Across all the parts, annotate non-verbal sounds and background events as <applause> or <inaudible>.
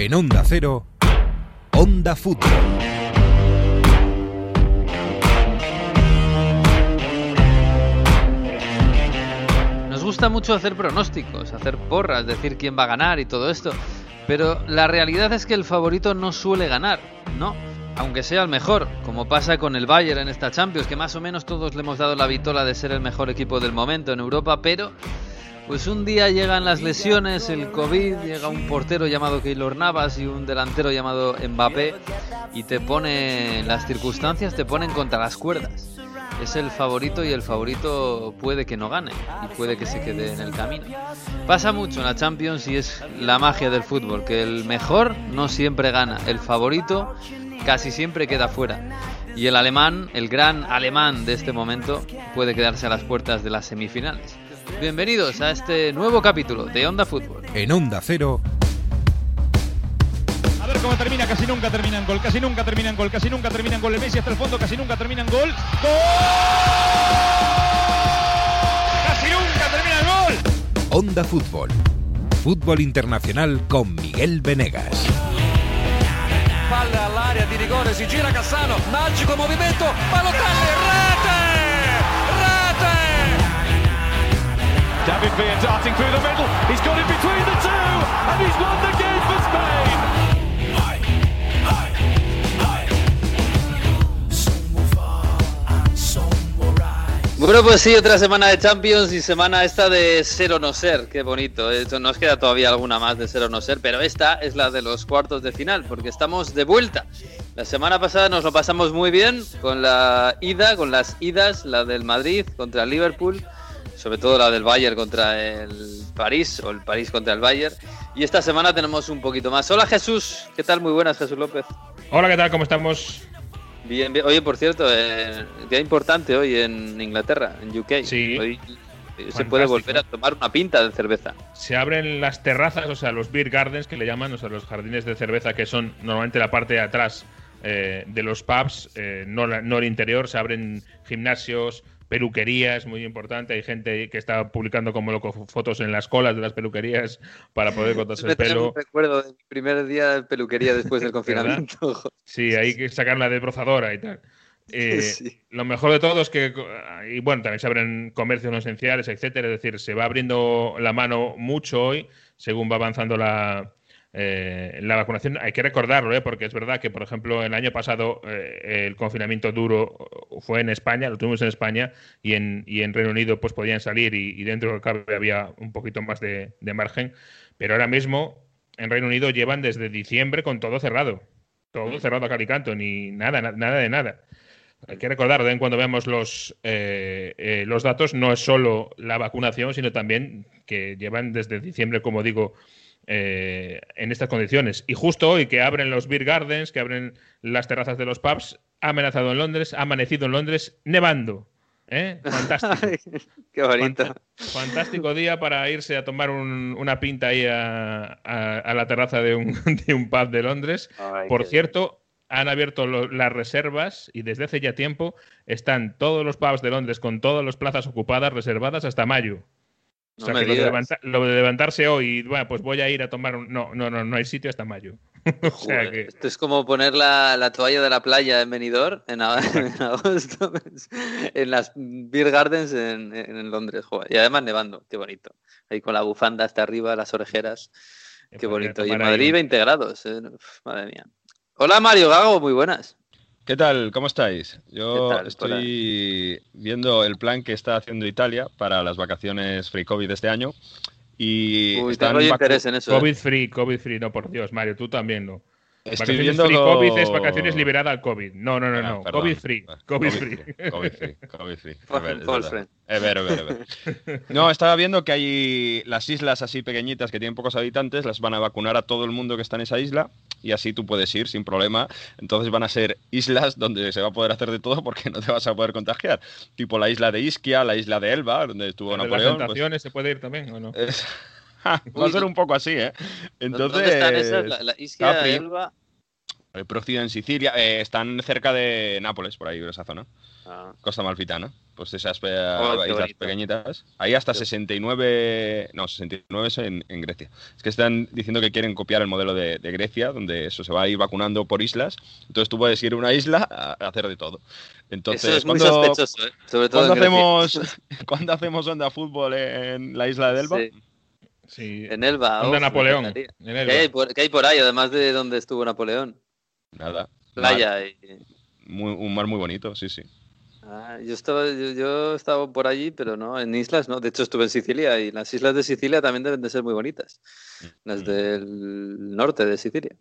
En Onda Cero, Onda Fútbol. Nos gusta mucho hacer pronósticos, hacer porras, decir quién va a ganar y todo esto, pero la realidad es que el favorito no suele ganar, ¿no? Aunque sea el mejor, como pasa con el Bayern en esta Champions, que más o menos todos le hemos dado la vitola de ser el mejor equipo del momento en Europa, pero pues un día llegan las lesiones, el COVID, llega un portero llamado Keylor Navas y un delantero llamado Mbappé y te pone las circunstancias te ponen contra las cuerdas. Es el favorito y el favorito puede que no gane y puede que se quede en el camino. Pasa mucho en la Champions y es la magia del fútbol, que el mejor no siempre gana, el favorito casi siempre queda fuera. Y el alemán, el gran alemán de este momento, puede quedarse a las puertas de las semifinales. Bienvenidos a este nuevo capítulo de Onda Fútbol. En Onda Cero, A ver cómo termina, casi nunca termina en gol, casi nunca termina en gol, casi nunca termina en gol. El Messi hasta el fondo, casi nunca termina en gol. ¡Gol! ¡Casi nunca termina en gol! Onda Fútbol. Fútbol internacional con Miguel Venegas. Palla all'area di rigore, si gira Cassano, magico movimento, Balotelli, David Villa darting through the middle. He's got it between the two, and he's won the game for Spain. Bueno, pues sí, otra semana de Champions y semana esta de ser o no ser. Qué bonito. Esto nos queda todavía alguna más de ser o no ser, pero esta es la de los cuartos de final, porque estamos de vuelta. La semana pasada nos lo pasamos muy bien con la ida, con las idas, la del Madrid contra el Liverpool, sobre todo la del Bayern contra el París o el París contra el Bayern. Y esta semana tenemos un poquito más. Hola Jesús, ¿qué tal? Muy buenas, Jesús López. Hola, ¿qué tal? ¿Cómo estamos? Bien, bien. Oye, por cierto, eh, día importante hoy en Inglaterra, en UK. Sí. Hoy eh, se puede volver a tomar una pinta de cerveza. Se abren las terrazas, o sea, los beer gardens que le llaman, o sea, los jardines de cerveza que son normalmente la parte de atrás eh, de los pubs, eh, no, no el interior. Se abren gimnasios, peluquerías, muy importante. Hay gente que está publicando como loco fotos en las colas de las peluquerías para poder <laughs> cortarse el pelo. recuerdo de mi primer día de peluquería después del <laughs> confinamiento. <laughs> Sí, hay que sacar la desbrozadora y tal. Eh, Sí. Lo mejor de todo es que, y bueno, también se abren comercios no esenciales, etcétera. Es decir, se va abriendo la mano mucho hoy según va avanzando la, eh, la vacunación. Hay que recordarlo, ¿eh? porque es verdad que, por ejemplo, el año pasado eh, el confinamiento duro fue en España, lo tuvimos en España y en, Reino Unido pues podían salir y, dentro del cabe había un poquito más de, margen. Pero ahora mismo en Reino Unido llevan desde diciembre con todo cerrado. Todo cerrado a cal y canto, ni nada, na- nada de nada. Hay que recordar, en cuando veamos los, los datos, no es solo la vacunación, sino también que llevan desde diciembre, como digo, eh, en estas condiciones. Y justo hoy que abren los beer gardens, que abren las terrazas de los pubs, ha amenazado en Londres, ha amanecido en Londres, nevando. ¿Eh? Fantástico. <laughs> Qué bonito. Fantástico día para irse a tomar un- una pinta ahí a, a- a la terraza de un, <laughs> de un pub de Londres. Ay, Por cierto, han abierto lo- las reservas y desde hace ya tiempo están todos los pubs de Londres con todas las plazas ocupadas, reservadas hasta mayo. No o sea me que lo de, digas. levanta- lo de levantarse hoy bueno, pues voy a ir a tomar un... No, no, no, no hay sitio hasta mayo. <laughs> o sea que... Esto es como poner la, la toalla de la playa en Benidorm en, <laughs> agosto en las beer gardens en, en Londres. joder. Y además nevando, qué bonito. Ahí con la bufanda hasta arriba, las orejeras. Qué bonito. Y en ahí Madrid un- 20 grados. eh. Uf, madre mía. Hola Mario Gago, muy buenas. ¿Qué tal? ¿Cómo estáis? Yo ¿Qué tal, estoy viendo el plan que está haciendo Italia para las vacaciones free COVID de este año y Uy, están tengo interés en eso. eh. COVID free, COVID free, no por Dios, Mario, tú también no. Estoy Vacaciones viendo free co- COVID es vacaciones liberadas al COVID. No, no, no, Ah, no. perdón. COVID free. COVID free. COVID free. <laughs> COVID free. Es ver- ver. <laughs> No, estaba viendo que hay las islas así pequeñitas que tienen pocos habitantes, las van a vacunar a todo el mundo que está en esa isla y así tú puedes ir sin problema. Entonces van a ser islas donde se va a poder hacer de todo porque no te vas a poder contagiar. Tipo la isla de Ischia, la isla de Elba, donde estuvo ¿El de las Napoleón. pues- tentaciones se puede ir también o no? es- <laughs> va a ser un poco así, ¿eh? Entonces, ¿Dónde están esas? La, la Ischia, Capri. Elba. eh, Procida en Sicilia, eh, están cerca de Nápoles, por ahí, por esa zona. Ah, Costa Malfitana. pues esas Oh, qué islas pequeñitas. Hay hasta Sí. 69, no, 69 es en, en Grecia. Es que están diciendo que quieren copiar el modelo de, de Grecia, donde eso se va a ir vacunando por islas. Entonces tú puedes ir a una isla a, hacer de todo. Entonces, Eso es muy ¿cuándo- sospechoso, ¿eh? Sobre todo ¿Cuándo en hacemos, <laughs> <laughs> ¿Cuándo hacemos onda fútbol en la isla de Elba? Sí, Sí. en Elba. Me Napoleón. en Elba. ¿Qué hay, por, qué hay por ahí, además de donde estuvo Napoleón? Nada. Playa. y- muy- un mar muy bonito, sí, sí. Ah, yo estaba, yo, yo estaba por allí, pero no, en islas no. De hecho, estuve en Sicilia y las islas de Sicilia también deben de ser muy bonitas. Las Mm. del norte de Sicilia.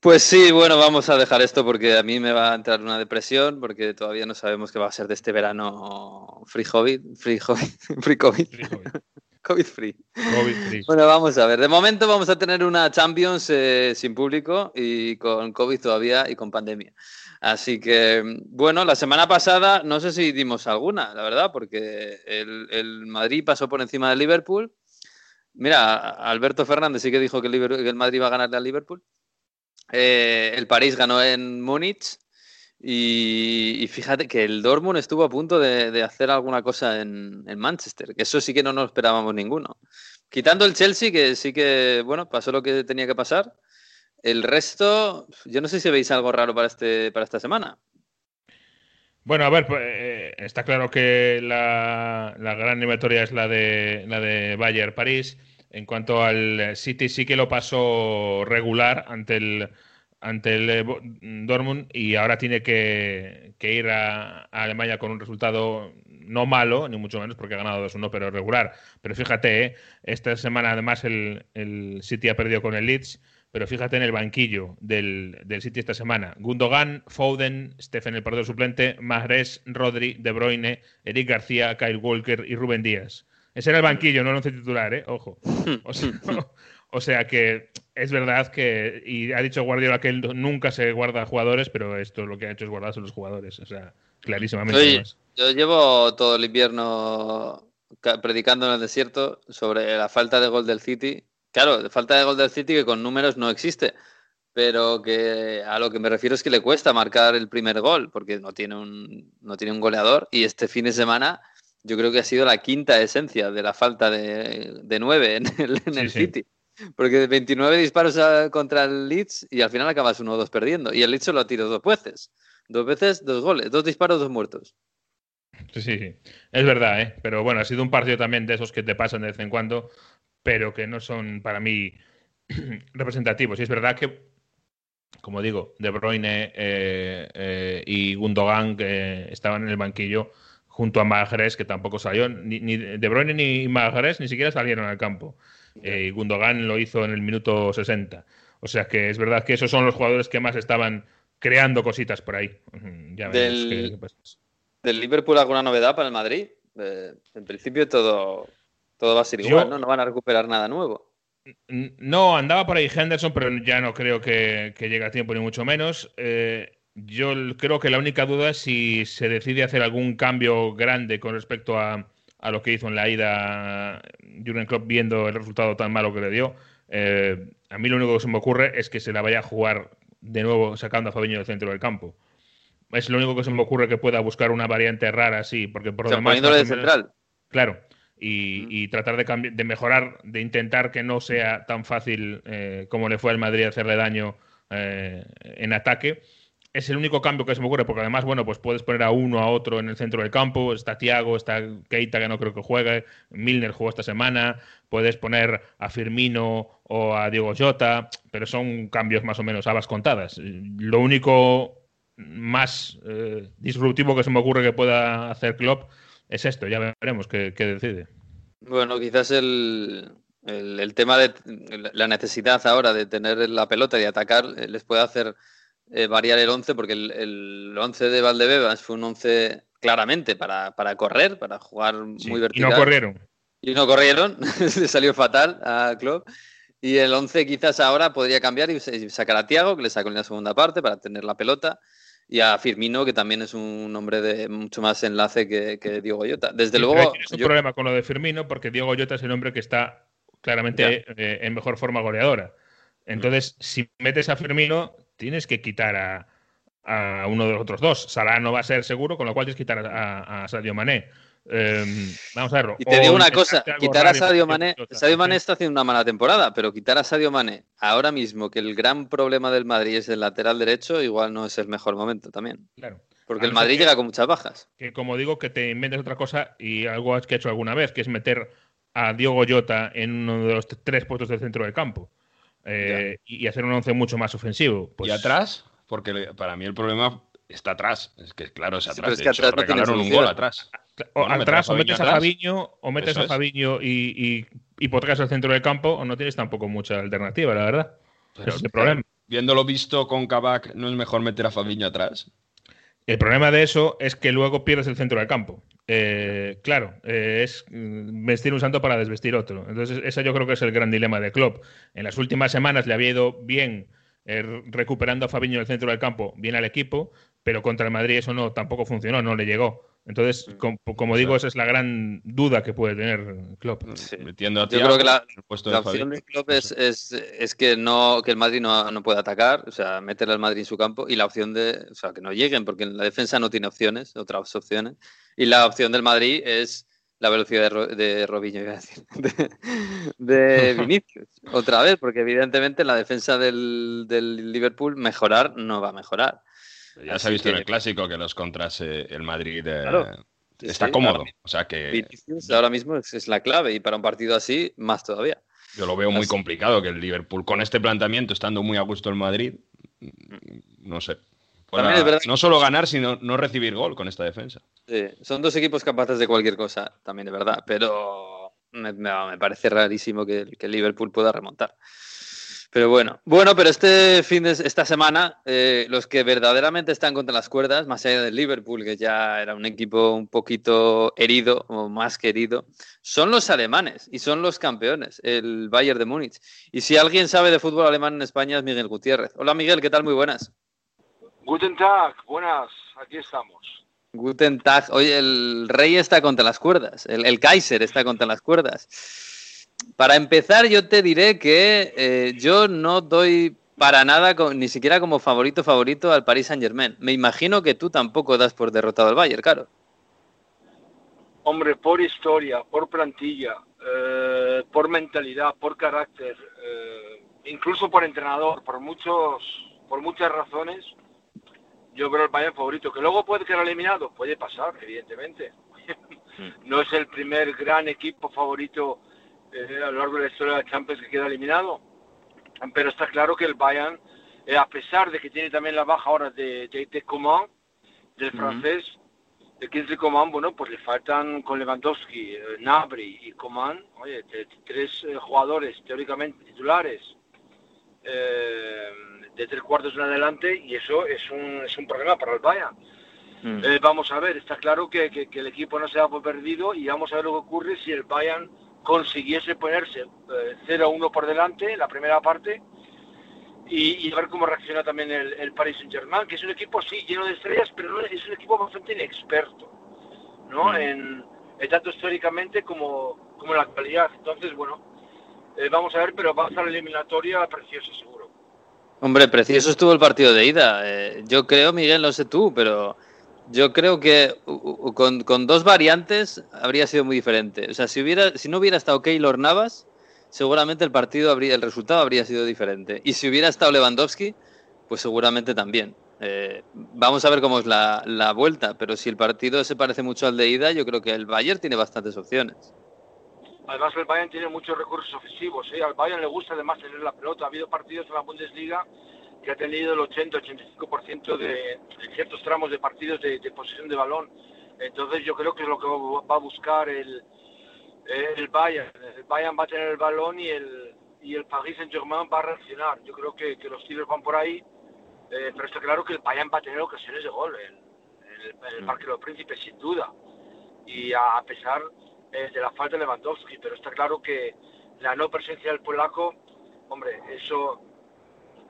Pues sí, bueno, vamos a dejar esto porque a mí me va a entrar una depresión porque todavía no sabemos qué va a ser de este verano free COVID, free COVID, free COVID, Sí, joder. COVID free. COVID free. Bueno, vamos a ver. De momento vamos a tener una Champions eh, sin público y con COVID todavía y con pandemia. Así que, bueno, la semana pasada no sé si dimos alguna, la verdad, porque el, el Madrid pasó por encima del Liverpool. Mira, Alberto Fernández sí que dijo que el, Liber- que el Madrid va a ganarle al Liverpool. Eh, el París ganó en Múnich. Y, fíjate que el Dortmund estuvo a punto de, hacer alguna cosa en, Manchester, que eso sí que no nos esperábamos ninguno. Quitando el Chelsea, que sí que, bueno, pasó lo que tenía que pasar. El resto, yo no sé si veis algo raro para, este, para esta semana. Bueno, a ver, pues, eh, está claro que la, la gran eliminatoria es la de la de Bayern París. En cuanto al City, sí que lo pasó regular ante el ante el eh, Dortmund y ahora tiene que, ir a, a Alemania con un resultado no malo, ni mucho menos porque ha ganado 2-1, pero regular. Pero fíjate, eh, esta semana además el, el City ha perdido con el Leeds, pero fíjate en el banquillo del, del City esta semana. Gundogan, Foden, Stephen el portero suplente, Mahrez, Rodri, De Bruyne, Eric García, Kyle Walker y Rubén Díaz. Ese era el banquillo, no el once titular, ¿eh? Ojo. O sea, <laughs> o sea que es verdad que, y ha dicho Guardiola que él nunca se guarda jugadores, pero esto lo que ha hecho es guardarse los jugadores. O sea, clarísimamente. Oye, yo llevo todo el invierno ca- predicando en el desierto sobre la falta de gol del City. Claro, falta de gol del City que con números no existe, pero que a lo que me refiero es que le cuesta marcar el primer gol, porque no tiene un, no tiene un goleador. Y este fin de semana yo creo que ha sido la quinta esencia de la falta de, de nueve en el, en Sí, el sí. City. Porque 29 disparos a- contra el Leeds y al final acabas 1-2 perdiendo. Y el Leeds solo ha tirado dos veces. Dos veces, dos goles. Dos disparos, dos muertos. Sí, sí, sí. Es verdad, ¿eh? Pero bueno, ha sido un partido también de esos que te pasan de vez en cuando, pero que no son para mí <clears throat> representativos. Y es verdad que, como digo, De Bruyne eh, eh, y Gundogan que estaban en el banquillo junto a Mahrez, que tampoco salió. Ni, ni De Bruyne ni Mahrez ni siquiera salieron al campo. Eh, y Gundogan lo hizo en el minuto 60. O sea que es verdad que esos son los jugadores que más estaban creando cositas por ahí. Ya veremos Del- qué- qué pasa. ¿Del Liverpool alguna novedad para el Madrid? Eh, en principio todo, todo va a ser Yo- igual, ¿no? No van a recuperar nada nuevo. No, andaba por ahí Henderson, pero ya no creo que, que llegue a tiempo, ni mucho menos. Eh, yo creo que la única duda es si se decide hacer algún cambio grande con respecto a, a lo que hizo en la ida Jurgen Klopp viendo el resultado tan malo que le dio. Eh, a mí lo único que se me ocurre es que se la vaya a jugar de nuevo sacando a Fabiño del centro del campo. Es lo único que se me ocurre que pueda buscar una variante rara así, porque por O lo demás... poniéndole de central. Claro. Y, y tratar de, de mejorar, de intentar que no sea tan fácil eh, como le fue al Madrid hacerle daño eh, en ataque. Es el único cambio que se me ocurre, porque además, bueno, pues puedes poner a uno a otro en el centro del campo. Está Tiago, está Keita, que no creo que juegue. Milner jugó esta semana. Puedes poner a Firmino o a Diego Jota, pero son cambios más o menos habas contadas. Lo único más eh, disruptivo que se me ocurre que pueda hacer Klopp es esto. Ya veremos qué, qué decide. Bueno, quizás el, el, el tema de la necesidad ahora de tener la pelota y atacar eh, les puede hacer eh, variar el 11, porque el, el 11 de Valdebebas fue un 11 claramente para, para correr, para jugar Sí, muy y vertical. no corrieron. Y no corrieron, <laughs> le salió fatal a Klopp. Y el 11 quizás ahora podría cambiar y y sacar a Tiago, que le sacó en la segunda parte para tener la pelota, y a Firmino, que también es un hombre de mucho más enlace que, que Diego Jota. Desde Sí, luego, tienes un yo- problema con lo de Firmino, porque Diego Jota es el hombre que está claramente eh, en mejor forma goleadora. Entonces, si metes a Firmino, tienes que quitar a, a uno de los otros dos. Salah no va a ser seguro, con lo cual tienes que quitar a, a Sadio Mané. Em, vamos a verlo. Y te digo una cosa, quitar a Sadio Mané, Sadio Mané está haciendo una mala temporada, pero quitar a Sadio Mané ahora mismo, que el gran problema del Madrid es el lateral derecho, igual no es el mejor momento también. Claro. Porque el Madrid llega con muchas bajas. Que como digo, que te inventes otra cosa y algo que he hecho alguna vez, que es meter a Diogo Jota en uno de los tres puestos del centro del campo eh, y hacer un once mucho más ofensivo. Pues... ¿Y atrás? Porque para mí el problema está atrás. Es que claro, es atrás. es que atrás regalaron un gol atrás. O, atrás, o metes a Fabiño, o metes a Fabiño y, y, y el centro del campo, o no tienes tampoco mucha alternativa, la verdad. Pero, el problema. Viéndolo visto con Kabak, ¿no es mejor meter a Fabiño atrás? El problema de eso es que luego pierdes el centro del campo. Eh, claro, eh, es mm, vestir un santo para desvestir otro. Entonces, ese yo creo que es el gran dilema de Klopp. En las últimas semanas le había ido bien eh, recuperando a Fabiño en el centro del campo, bien al equipo, pero contra el Madrid eso no tampoco funcionó, no le llegó. Entonces, mm. como, digo, esa es la gran duda que puede tener Klopp. Metiendo a Yo creo que la, opción de Klopp es, que no que el Madrid no, no pueda atacar, o sea, meter al Madrid en su campo, y la opción de, o sea, que no lleguen, porque en la defensa no tiene opciones, otras opciones, y la opción del Madrid es la velocidad de, de Robinho, iba a decir, <laughs> de, <laughs> Vinicius, otra vez, porque evidentemente la defensa del, del Liverpool mejorar no va a mejorar. Ya se ha visto en el clásico que los contras eh, el Madrid eh, está cómodo. o sea que ahora mismo es, la clave y para un partido así más todavía. Yo lo veo muy complicado que el Liverpool con este planteamiento estando muy a gusto el Madrid, mm, no sé. no solo ganar, sino no recibir gol con esta defensa. Sí, son dos equipos capaces de cualquier cosa, también de verdad, pero me, parece rarísimo que, que el Liverpool pueda remontar. Pero bueno, bueno, pero este fin de esta semana, eh, los que verdaderamente están contra las cuerdas, más allá del Liverpool, que ya era un equipo un poquito herido o más querido, son los alemanes y son los campeones, el Bayern de Múnich. Y si alguien sabe de fútbol alemán en España es Miguel Gutiérrez. Hola Miguel, ¿qué tal? Muy buenas. Guten Tag, buenas, aquí estamos. Guten Tag. Oye, el rey está contra las cuerdas, el, el Kaiser está contra las cuerdas. Para empezar, yo te diré que eh, yo no doy para nada, ni siquiera como favorito favorito al Paris Saint Germain. Me imagino que tú tampoco das por derrotado al Bayern, claro. Hombre, por historia, por plantilla, eh, por mentalidad, por carácter, eh, incluso por entrenador, por muchos, por muchas razones, yo creo el Bayern favorito. Que luego puede quedar eliminado, puede pasar, evidentemente. <laughs> Mm. no es el primer gran equipo favorito eh, a lo largo de la historia de la Champions que queda eliminado. Pero está claro que el Bayern, eh, a pesar de que tiene también la baja ahora de, de, Coman, del francés, de Kingsley Coman, bueno, pues le faltan con Lewandowski, eh, Nabri y Coman, oye, tres jugadores teóricamente titulares de tres cuartos en adelante y eso es un, es un problema para el Bayern. Mm. vamos a ver, está claro que, que, que, el equipo no se ha perdido y vamos a ver lo que ocurre si el Bayern consiguiese ponerse 0-1 eh, por delante en la primera parte y, ver cómo reacciona también el, Paris Saint-Germain, que es un equipo, sí, lleno de estrellas, pero es un equipo bastante inexperto, ¿no? Mm. En, tanto históricamente como, como en la actualidad. Entonces, bueno, eh, vamos a ver, pero va a estar eliminatoria preciosa, seguro. Hombre, precioso estuvo el partido de ida. Eh, yo creo, Miguel, no sé tú, pero yo creo que con, dos variantes habría sido muy diferente. O sea, si, hubiera, si no hubiera estado Keylor Navas, seguramente el partido habría, el resultado habría sido diferente. Y si hubiera estado Lewandowski, pues seguramente también. Eh, vamos a ver cómo es la, la, vuelta, pero si el partido se parece mucho al de ida, yo creo que el Bayern tiene bastantes opciones. Además, el Bayern tiene muchos recursos ofensivos. ¿eh? Al Bayern le gusta además tener la pelota. Ha habido partidos en la Bundesliga que ha tenido el 80-85% de, ciertos tramos de partidos de, posesión de balón. Entonces yo creo que es lo que va a buscar el, el Bayern. El Bayern va a tener el balón y el, y el Paris Saint-Germain va a reaccionar. Yo creo que, los tiros van por ahí, eh, pero está claro que el Bayern va a tener ocasiones de gol en, el, mm. Parque de los Príncipes, sin duda. Y a, pesar eh, de la falta de Lewandowski, pero está claro que la no presencia del polaco, hombre, eso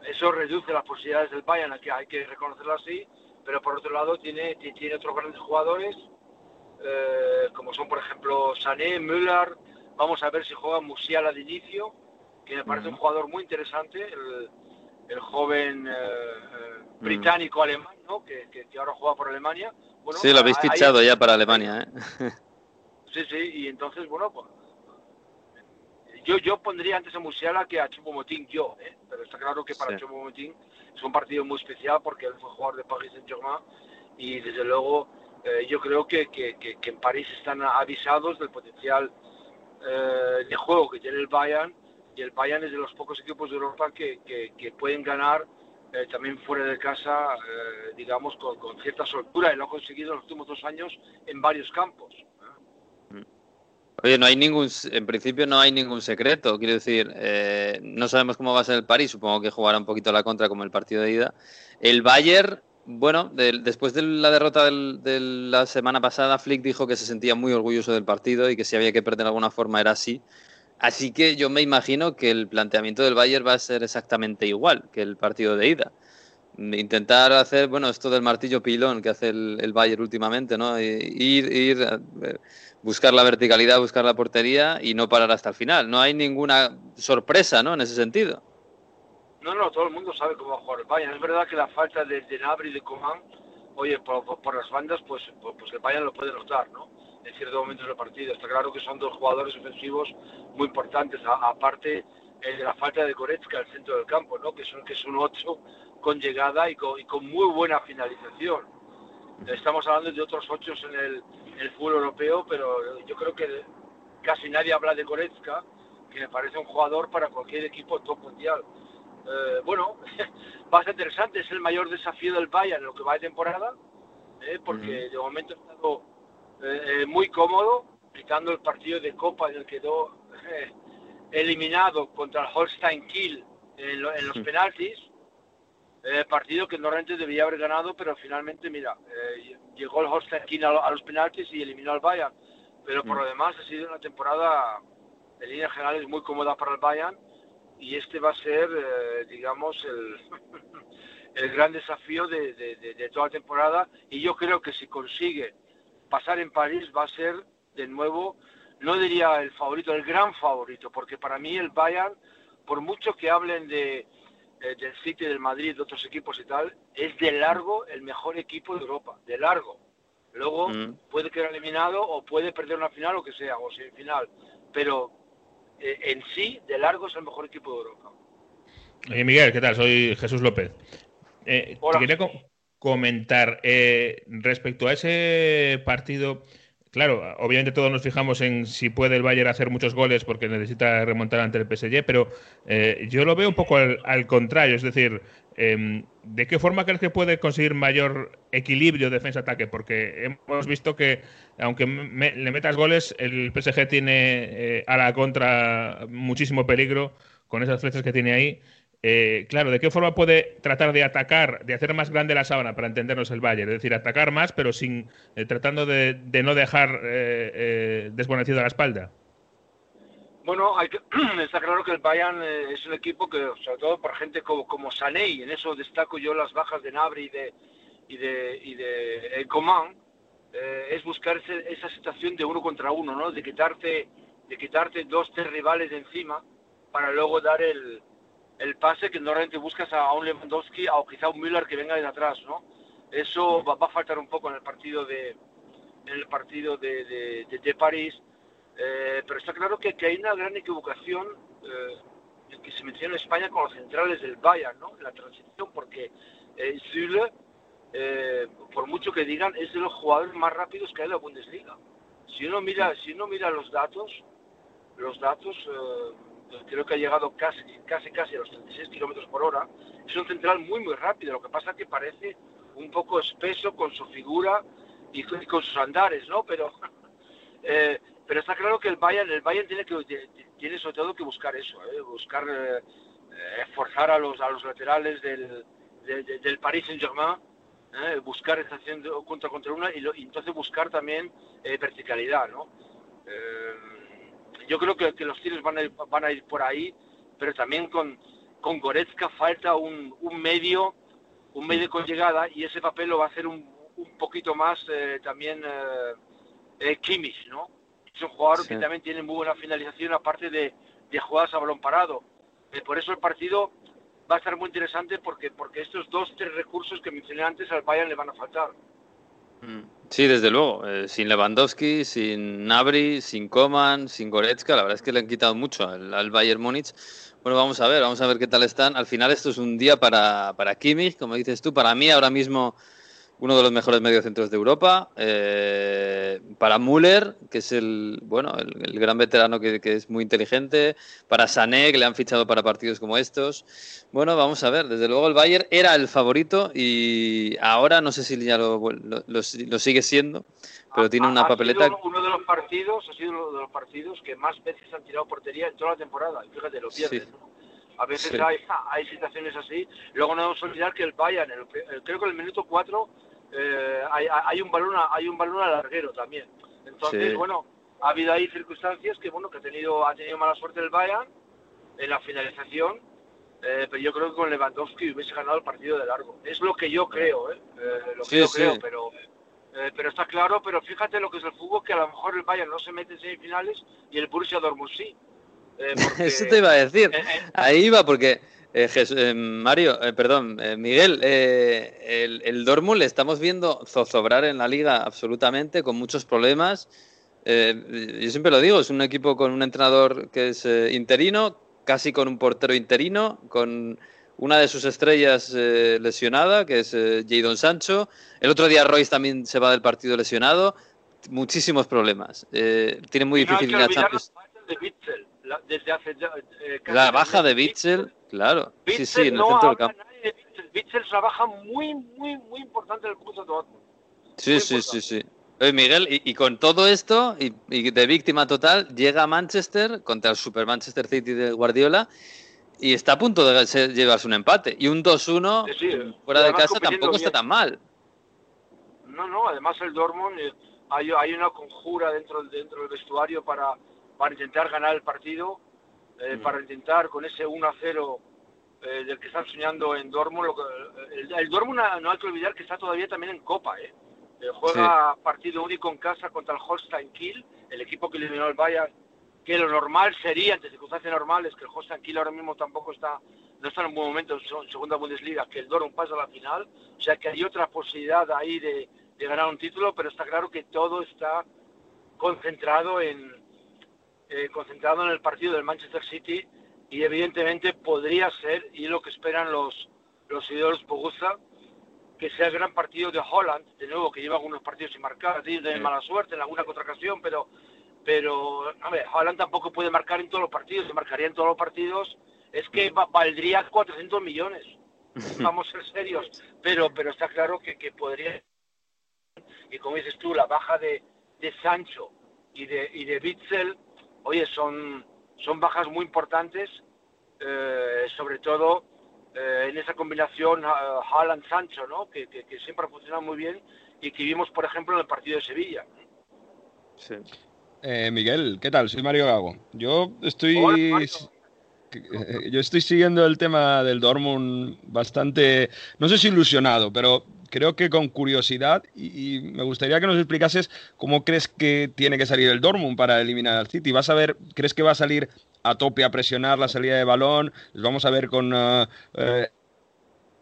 eso reduce las posibilidades del Bayern, que, hay que reconocerlo así, pero por otro lado tiene, tiene otros grandes jugadores, eh, como son por ejemplo Sané, Müller, vamos a ver si juega Musiala de inicio, que me parece un jugador muy interesante, el joven mm. británico-alemán, ¿no? Que, que, ahora juega por Alemania. Bueno, sí, lo habéis fichado ya para Alemania, ¿eh? Sí, sí, y entonces, bueno, pues, yo, yo pondría antes a Musiala que a Choupo-Moting yo, ¿eh? pero está claro que para sí. Choupo-Moting es un partido muy especial porque él fue jugador de Paris Saint-Germain y desde luego eh, yo creo que, que, que, en París están avisados del potencial eh, de juego que tiene el Bayern y el Bayern es de los pocos equipos de Europa que, pueden ganar eh, también fuera de casa, digamos, con, con, cierta soltura y lo ha conseguido en los últimos dos años en varios campos. Oye, no hay ningún, en principio no hay ningún secreto, quiero decir, eh, no sabemos cómo va a ser el París, supongo que jugará un poquito a la contra como el partido de ida. El Bayern, bueno, después de la derrota de la semana pasada, Flick dijo que se sentía muy orgulloso del partido y que si había que perder de alguna forma era así. Así que yo me imagino que el planteamiento del Bayern va a ser exactamente igual que el partido de ida intentar hacer, bueno, esto del martillo pilón que hace el, el Bayern últimamente, ¿no? Ir, ir, eh, buscar la verticalidad, buscar la portería y no parar hasta el final. No hay ninguna sorpresa, ¿no? En ese sentido. No, no, todo el mundo sabe cómo va a jugar el Bayern. Es verdad que la falta de, de Nabri y de Coman, oye, por, por, las bandas, pues, pues, pues el Bayern lo puede notar, ¿no? En ciertos momentos del partido. Está claro que son dos jugadores ofensivos muy importantes, aparte de la falta de Goretzka al centro del campo, ¿no? Que, son, que es un 8 con llegada y con, muy buena finalización. Estamos hablando de otros ocho en el, el fútbol europeo, pero yo creo que casi nadie habla de Goretzka, que me parece un jugador para cualquier equipo top mundial. Eh, bueno, va a ser interesante, es el mayor desafío del Bayern en lo que va de temporada, eh, porque de momento ha estado eh, muy cómodo, quitando el partido de Copa en el que quedó <laughs> eliminado contra el Holstein Kiel en, en los penaltis, eh, partido que normalmente debía haber ganado, pero finalmente, mira, eh, llegó el Holstein a, a, los penaltis y eliminó al Bayern. Pero por mm. lo demás ha sido una temporada, en líneas generales, muy cómoda para el Bayern y este va a ser, eh, digamos, el, <laughs> el, gran desafío de, de, toda la temporada y yo creo que si consigue pasar en París va a ser de nuevo, no diría el favorito, el gran favorito, porque para mí el Bayern, por mucho que hablen de eh, del City, del Madrid, de otros equipos y tal, es de largo el mejor equipo de Europa, de largo. Luego mm. puede quedar eliminado o puede perder una final o que sea, o semifinal, pero eh, en sí, de largo es el mejor equipo de Europa. Oye, Miguel, ¿qué tal? Soy Jesús López. Eh, te quería comentar respecto a ese partido Claro, obviamente todos nos fijamos en si puede el Bayern hacer muchos goles porque necesita remontar ante el PSG, pero eh, yo lo veo un poco al, contrario, es decir, em, ¿de qué forma crees que puede conseguir mayor equilibrio defensa-ataque? Porque hemos visto que aunque le metas goles, el PSG tiene eh, a la contra muchísimo peligro con esas flechas que tiene ahí. Eh, claro, ¿de qué forma puede tratar de atacar, de hacer más grande la sábana para entendernos el Bayern? Es decir, atacar más, pero sin eh, tratando de, no dejar eh, desguarnecido a la espalda. Bueno, hay <clears throat> está claro que el Bayern es un equipo que, sobre todo por gente como, como Sané, y en eso destaco yo las bajas de Nabri y de, y de, y de Coman, es buscar esa situación de uno contra uno, ¿no? De quitarte, de quitarte dos, tres rivales de encima para luego dar el, el pase que normalmente buscas a, un Lewandowski o quizá un Müller que venga de atrás, ¿no? Eso va, a faltar un poco en el partido de en el partido de, de, París, eh, pero está claro que, que, hay una gran equivocación eh, que se menciona en España con los centrales del Bayern, ¿no? La transición, porque eh, Zule, eh, por mucho que digan, es de los jugadores más rápidos que hay en la Bundesliga. Si uno mira, si uno mira los datos, los datos creo que ha llegado casi, casi, casi a los 36 kilómetros por hora. Es un central muy, muy rápido. Lo que pasa es que parece un poco espeso con su figura y, con sus andares, ¿no? Pero, <laughs> eh, pero está claro que el Bayern, el Bayern tiene, que, tiene sobre todo que buscar eso, ¿eh? buscar eh, forzar a los, a los laterales del, del Paris Saint-Germain, buscar esta acción contra contra una y, y entonces buscar también verticalidad, ¿no? Yo creo que, que los tiros van a, ir, van a ir por ahí, pero también con, con Goretzka falta un, un medio, un medio con llegada y ese papel lo va a hacer un, un poquito más eh, también eh, eh, Kimmich, ¿no? Es un jugador que también tiene muy buena finalización aparte de, de jugadas a balón parado. por eso el partido va a estar muy interesante porque, porque estos dos, tres recursos que mencioné antes al Bayern le van a faltar. Mm. Sí, desde luego. Eh, sin Lewandowski, sin Nabri, sin Coman, sin Goretzka, la verdad es que le han quitado mucho al, Bayern Múnich. Bueno, vamos a ver, vamos a ver qué tal están. Al final esto es un día para, para Kimmich, como dices tú. Para mí ahora mismo uno de los mejores mediocentros de Europa. Eh, para Müller, que es el bueno el, el gran veterano que, que, es muy inteligente. Para Sané, que le han fichado para partidos como estos. Bueno, vamos a ver. Desde luego el Bayern era el favorito y ahora no sé si ya lo, lo, lo, lo sigue siendo, pero tiene una ha papeleta. Sido uno de los partidos, ha sido uno de los partidos que más veces han tirado portería en toda la temporada. Y fíjate, lo pierden. Sí. ¿no? A veces Sí. hay, hay situaciones así. Luego no debemos olvidar que el Bayern, el- el- creo que en el minuto 4 eh, hay, hay un balón a- hay un balón al larguero también. Entonces, Sí. bueno, ha habido ahí circunstancias que bueno que ha tenido ha tenido mala suerte el Bayern en la finalización. eh, pero yo creo que con Lewandowski hubiese ganado el partido de largo. Es lo que yo creo, ¿eh? Eh, lo que Sí, yo sí. creo, pero eh, pero está claro, pero fíjate lo que es el fútbol, que a lo mejor el Bayern no se mete en semifinales y el Borussia Dortmund sí. Eh, <laughs> porque- Eso te iba a decir. Eh, eh, Ahí iba porque eh, Jes- eh, Mario, eh, perdón, Miguel, el, el Dortmund le estamos viendo zozobrar en la liga absolutamente, con muchos problemas. Yo siempre lo digo, es un equipo con un entrenador que es interino, casi con un portero interino, con una de sus estrellas lesionada, que es Jadon Sancho. El otro día Royce también se va del partido lesionado. Muchísimos problemas. Tiene muy no difícil la Champions. de la- desde hace eh, La baja de. Bitzel, claro. Sí, Witzel sí, en el no centro del campo. nadie de Witzel. Witzel es una baja muy, muy, muy importante del Borussia Dortmund. Sí, Muy sí, sí, importante. sí. Oye, Miguel, y, y con todo esto, y, y de víctima total, llega a Manchester contra el Super Manchester City de Guardiola y está a punto de llevarse un empate. Y un 2-1 Sí, sí. fuera de casa tampoco está bien. tan mal. No, no, además el Dortmund eh, hay, hay una conjura dentro, dentro del vestuario para, para intentar ganar el partido, eh, Mm. para intentar con ese 1 a 0 eh, del que están soñando en Dortmund. Lo que- el, el Dortmund no hay que olvidar que está todavía también en Copa, ¿eh? Eh, juega partido único en casa contra el Holstein Kiel, el equipo que eliminó al Bayern, que lo normal sería, ante circunstancias normales, que el Holstein Kiel ahora mismo tampoco está, no está en un buen momento en segunda Bundesliga, que el Dortmund pasa a la final, o sea que hay otra posibilidad ahí de, de ganar un título, pero está claro que todo está concentrado en eh, concentrado en el partido del Manchester City y evidentemente podría ser y es lo que esperan los los seguidores Bogusa que sea el gran partido de Holland de nuevo que lleva algunos partidos sin marcar tiene Sí. mala suerte en alguna otra ocasión pero pero a ver, Holland tampoco puede marcar en todos los partidos si marcaría en todos los partidos es que va- valdría 400 millones <laughs> vamos a ser serios pero pero está claro que, que podría y como dices tú, la baja de, de Sancho y de, y de Bitzel, oye, son, son bajas muy importantes, eh, sobre todo eh, en esa combinación uh, Haaland-Sancho, ¿no? Que, que, que siempre ha funcionado muy bien y que vimos, por ejemplo, en el partido de Sevilla. Eh, Miguel, ¿qué tal? Soy Mario Gago. Yo estoy. Hola, eh, Yo estoy siguiendo el tema del Dortmund bastante, no sé si ilusionado, pero creo que con curiosidad y, me gustaría que nos explicases cómo crees que tiene que salir el Dortmund para eliminar al City. ¿Vas a ver, crees que va a salir a tope a presionar la salida de balón? ¿Les vamos a ver con eh, eh,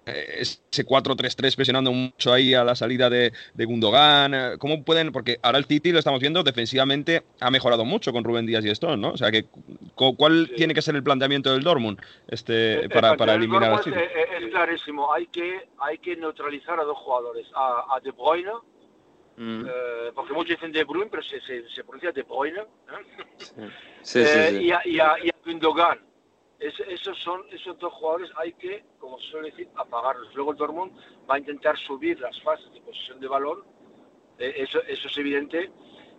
ese 4-3-3 presionando mucho ahí a la salida de, de Gundogan? Eh, ¿Cómo pueden? Porque ahora el City lo estamos viendo defensivamente ha mejorado mucho con Rubén Díaz y Stone, ¿no? O sea que cu- ¿cuál Sí. tiene que ser el planteamiento del Dortmund este, Eh, para, el para eliminar al City? Es, clarísimo, hay que, hay que neutralizar a dos jugadores, a, a De Bruyne, Mm, eh, porque muchos dicen De Bruyne, pero se, se, se pronuncia De Bruyne, ¿eh? sí, sí, Eh, sí. Y, a, y, a, y a Gündogan. Es- esos son esos dos jugadores hay que, como se suele decir, apagarlos. Luego el Dortmund va a intentar subir las fases de posesión de balón, eh, eso, eso es evidente,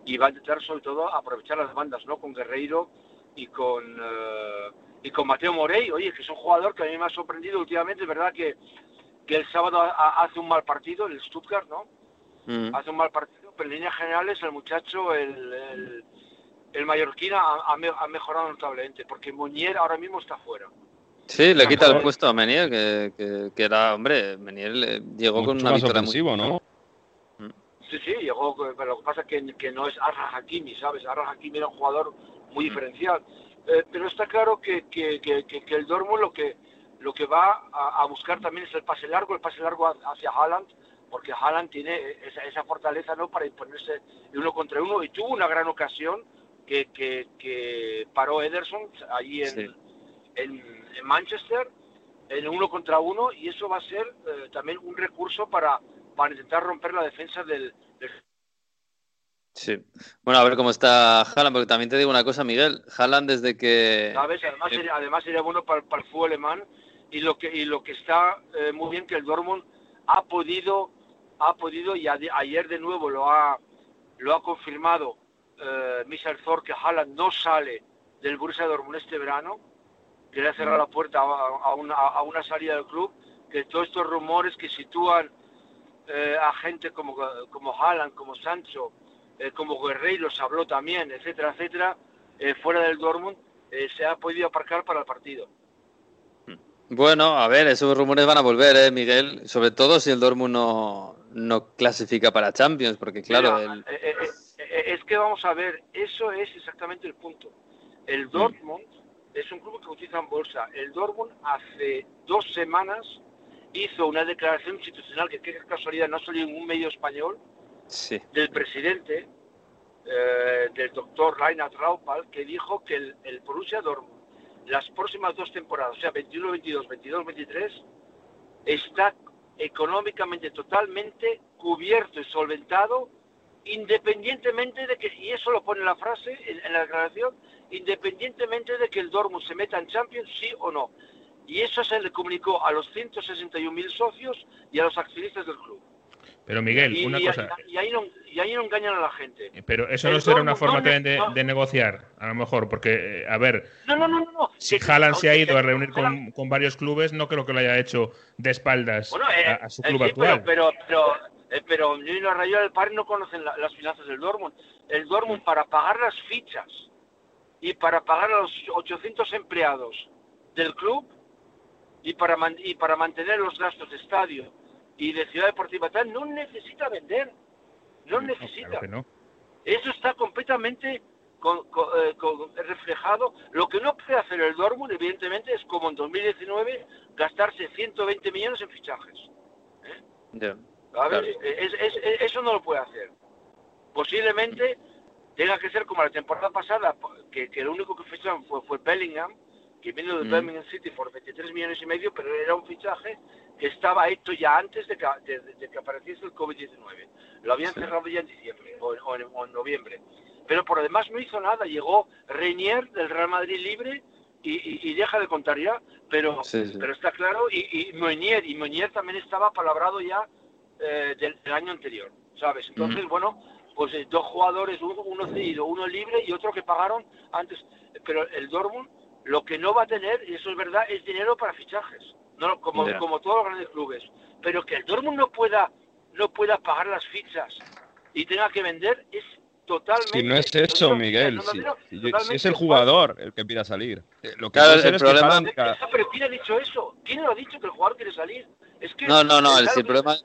y va a intentar sobre todo aprovechar las bandas, ¿no? Con Guerreiro y con eh, y con Mateo Morey, oye, que es un jugador que a mí me ha sorprendido últimamente, es verdad que, que el sábado ha- ha- hace un mal partido, el Stuttgart, ¿no? Mm. hace un mal partido, pero en líneas generales el muchacho, el, el, el mallorquín ha, ha me- ha mejorado notablemente, porque Moñer ahora mismo está fuera. Sí, le quita el puesto a Menier, que, que, que era, hombre, Menier le- llegó con Mucho una más victoria muy... ofensivo, ¿no? Sí, sí, llegó, pero lo que pasa es que, que no es Arra Hakimi, ¿sabes? Arra Hakimi era un jugador muy diferencial. Eh, pero está claro que, que, que, que- que el Dortmund lo que, lo que va a, buscar también es el pase largo, el pase largo hacia Haaland, porque Haaland tiene esa, fortaleza ¿no? para imponerse uno contra uno y tuvo una gran ocasión que, que, paró Ederson allí en, en, Manchester en uno contra uno y eso va a ser eh, también un recurso para, para intentar romper la defensa del, Sí. Bueno, a ver cómo está Haaland, porque también te digo una cosa, Miguel. Haaland desde que... ¿Sabes? Además, sería, además sería bueno para, para, el fútbol alemán y lo que, y lo que está eh, muy bien que el Dortmund ha podido, ha podido y ayer de nuevo lo ha, lo ha confirmado eh, Michel Thor que Haaland no sale del Borussia Dortmund este verano, que le ha cerrado la puerta a, una, a una salida del club, que todos estos rumores que sitúan eh, a gente como, como Haaland, como Sancho, eh, como Guerreiro se habló también, etcétera, etcétera, eh, fuera del Dortmund, eh, se ha podido aparcar para el partido. Bueno, a ver, esos rumores van a volver, ¿eh, Miguel? Sobre todo si el Dortmund no, no clasifica para Champions, porque claro... es que vamos a ver, eso es exactamente el punto. El mm. Dortmund es un club que utiliza en bolsa. El Dortmund hace dos semanas hizo una declaración institucional que, qué casualidad, no salió en un medio español, del presidente, eh, del doctor Reinhard Raupal, que dijo que el, el Borussia Dortmund, las próximas dos temporadas, o sea, 21-22, 22-23, está económicamente totalmente cubierto y solventado, independientemente de que, y eso lo pone la frase en, la declaración, independientemente de que el Dortmund se meta en Champions, sí o no. Y eso se le comunicó a los 161.000 socios y a los accionistas del club. Pero Miguel, una cosa. Y ahí, no, y ahí, no, engañan a la gente. Eh, pero eso no será una forma también de, negociar, a lo mejor, porque, eh, a ver. No, no, no, no. Si Haaland se ha ido a reunir con, con, varios clubes, no creo que lo haya hecho de espaldas a, su club actual. Pero, pero, pero, pero yo y los Rayos del Par no conocen las finanzas del Dortmund. El Dortmund, para pagar las fichas y para pagar a los 800 empleados del club y para, y para mantener los gastos de estadio y de Ciudad Deportiva tal no necesita vender, no necesita. Eso está completamente eh, reflejado. Lo que no puede hacer el Dortmund, evidentemente, es como en 2019 gastarse 120 millones en fichajes. ¿eh? Eso no lo puede hacer. Posiblemente tenga que ser como la temporada pasada, que, que lo único que ficharon fue, fue Bellingham, que vino de mm. Birmingham City por 23 millones y medio, pero era un fichaje que estaba hecho ya antes de que, de, que apareciese el COVID-19. Lo habían cerrado ya en diciembre o, en, noviembre. Pero por demás no hizo nada. Llegó Reinier del Real Madrid libre y, deja de contar ya. Pero, pero está claro. Y, y Meunier, y Meunier también estaba palabrado ya eh, del, año anterior. ¿Sabes? Entonces, bueno, pues eh, dos jugadores, uno, uno cedido, uno libre y otro que pagaron antes. Pero el Dortmund lo que no va a tener, y eso es verdad, es dinero para fichajes, no como, como todos los grandes clubes. Pero que el Dortmund no pueda, no pueda pagar las fichas y tenga que vender es totalmente... Si no es eso, Miguel, si, es el jugador el que pida salir. Eh, lo que claro, el problema... Pero ¿quién ha dicho eso? ¿Quién lo ha dicho que el jugador quiere salir? Es que no, no, no, el, el problema...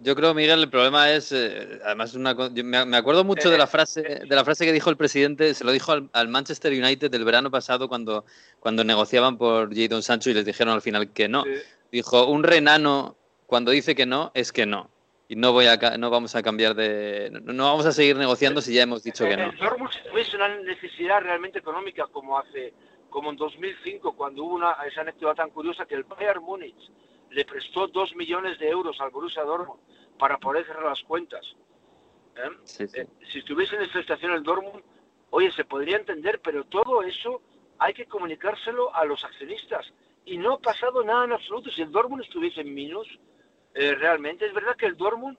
Yo creo, Miguel, el problema es, eh, además, una, me, acuerdo mucho de la frase, de la frase que dijo el presidente, se lo dijo al, Manchester United del verano pasado cuando, cuando negociaban por Jadon Sancho y les dijeron al final que no. Dijo, un renano cuando dice que no es que no y no voy a no vamos a cambiar de no, vamos a seguir negociando si ya hemos dicho que no. Es una necesidad realmente económica como hace como en 2005 cuando hubo una esa anécdota tan curiosa que el Bayern Múnich le prestó dos millones de euros al Borussia Dortmund para poder cerrar las cuentas. ¿eh? Eh, si estuviese en esta estación el Dortmund, oye, se podría entender, pero todo eso hay que comunicárselo a los accionistas. Y no ha pasado nada en absoluto. Si el Dortmund estuviese en minus, eh, realmente es verdad que el Dortmund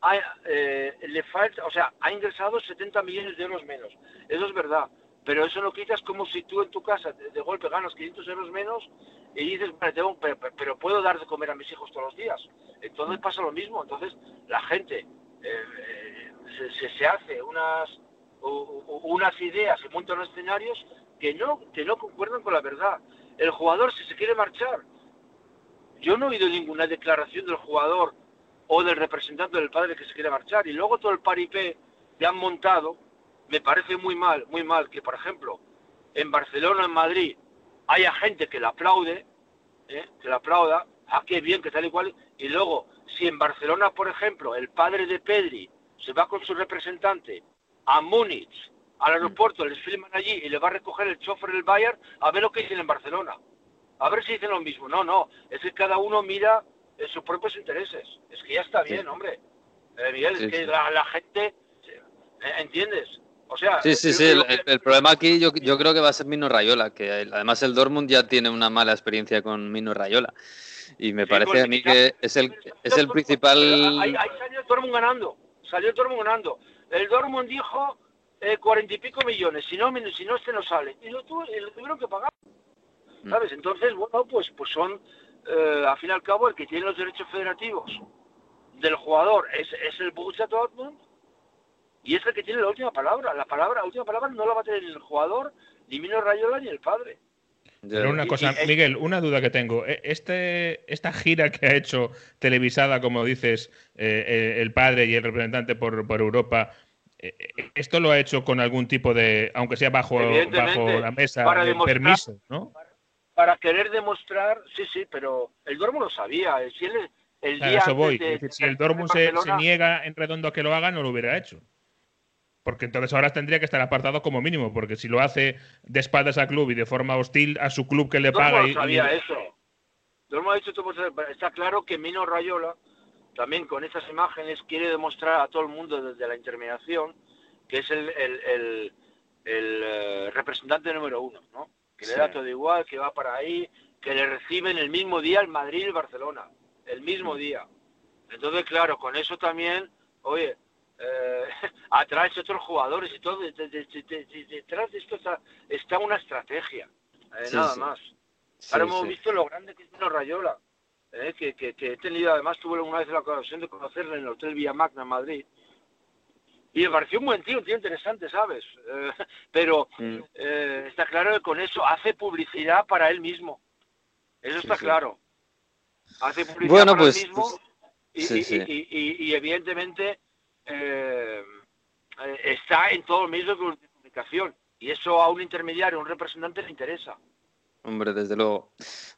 ha, le falta, o sea, ha ingresado 70 millones de euros menos. Eso es verdad. Pero eso no quitas como si tú en tu casa de, golpe ganas 500 euros menos y dices, pero, puedo dar de comer a mis hijos todos los días. Entonces pasa lo mismo. Entonces la gente eh, eh, se, hace unas, unas ideas, se montan unos escenarios que no, que no concuerdan con la verdad. El jugador, si se quiere marchar, yo no he oído ninguna declaración del jugador o del representante del padre que se quiere marchar. Y luego todo el paripé que han montado, me parece muy mal, muy mal que, por ejemplo, en Barcelona, en Madrid, haya gente que le aplaude, ¿eh? que le aplauda, ah, qué bien, que tal y cual, y luego, si en Barcelona, por ejemplo, el padre de Pedri se va con su representante a Múnich, al aeropuerto, les filman allí y le va a recoger el chofer del Bayern, a ver lo que dicen en Barcelona. A ver si dicen lo mismo. No, no, es que cada uno mira eh, sus propios intereses. Es que ya está bien, hombre. Eh, Miguel, es que la, gente, ¿entiendes? O sea, sí, sí, sí. El, problema aquí yo, yo, creo que va a ser Mino Rayola, que además el Dortmund ya tiene una mala experiencia con Mino Rayola. Y me parece a mí que es el, es el principal. Ahí, salió el Dortmund ganando. Salió el Dortmund ganando. El Dortmund dijo cuarenta y pico millones. Si no, si no, este no sale. Y lo, tuvieron que pagar. Mm. ¿Sabes? Entonces, bueno, pues, pues son, eh, al fin y al cabo, el que tiene los derechos federativos del jugador es, es el Borussia Dortmund y es el que tiene la última palabra. La palabra, la última palabra no la va a tener ni el jugador, ni Mino Rayola, ni el padre. Pero una cosa, Miguel, una duda que tengo. E, este, esta gira que ha hecho televisada, como dices, eh, eh, el padre y el representante por, por Europa, eh, ¿esto lo ha hecho con algún tipo de, aunque sea bajo, bajo la mesa, de permiso, ¿no? Para, querer demostrar, sí, sí, pero el Dormo lo sabía. Si él, el día eso voy. si el Dormo se, se, niega en redondo a que lo haga, no lo hubiera hecho. Porque entonces ahora tendría que estar apartado como mínimo, porque si lo hace de espaldas al club y de forma hostil a su club que le paga. y, sabía eso. ha dicho, está claro que Mino Rayola, también con esas imágenes, quiere demostrar a todo el mundo desde la intermediación que es el, el, eh, representante número uno, ¿no? Que le da todo igual, que va para ahí, que le reciben el mismo día el Madrid y el Barcelona, el mismo día. Entonces, claro, con eso también, oye, eh, <laughs> atraes otros jugadores y todo. Detrás de esto está, una estrategia, eh, nada más. Ahora hemos visto lo grande que es Mino Rayola, eh, que, que, he tenido, además tuve una vez la ocasión de conocerle en el Hotel Villa Magna en Madrid. Y me pareció un buen tío, un tío interesante, ¿sabes? Eh, <laughs> pero mm. está claro que con eso hace publicidad para él mismo. Eso está claro. Hace publicidad para él pues, mismo pues, y, evidentemente eh, está en todos los medios de comunicación y eso a un intermediario, a un representante le interesa. Hombre, desde luego.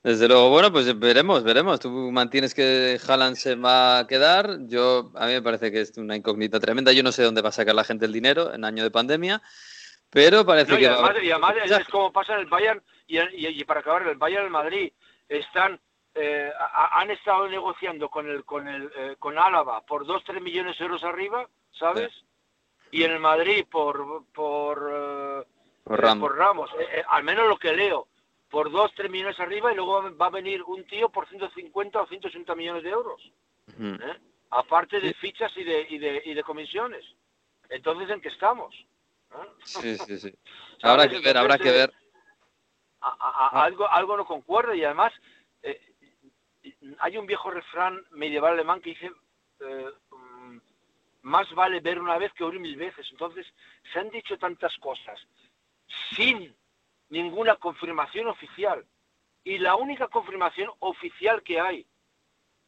Desde luego, bueno, pues veremos, veremos. Tú mantienes que Haaland se va a quedar. Yo, a mí me parece que es una incógnita tremenda. Yo no sé dónde va a sacar la gente el dinero en año de pandemia, pero parece que... Y además, es como pasa en el Bayern y, para acabar, el Bayern y el Madrid están eh, han estado negociando con el con el eh, con Álava por 2 3 millones de euros arriba, ¿sabes? Y en el Madrid por por, eh, por Ramos, al menos lo que leo, por 2 3 millones arriba y luego va a venir un tío por 150 o 160 millones de euros. Aparte de fichas y de, y de, y de comisiones. Entonces, ¿en qué estamos? Sí, sí, sí. <laughs> Habrá que ver, habrá que ver. algo, algo no concuerda y además hay un viejo refrán medieval alemán que dice eh, mm, más vale ver una vez que oír mil veces. Entonces, se han dicho tantas cosas sin ninguna confirmación oficial. Y la única confirmación oficial que hay,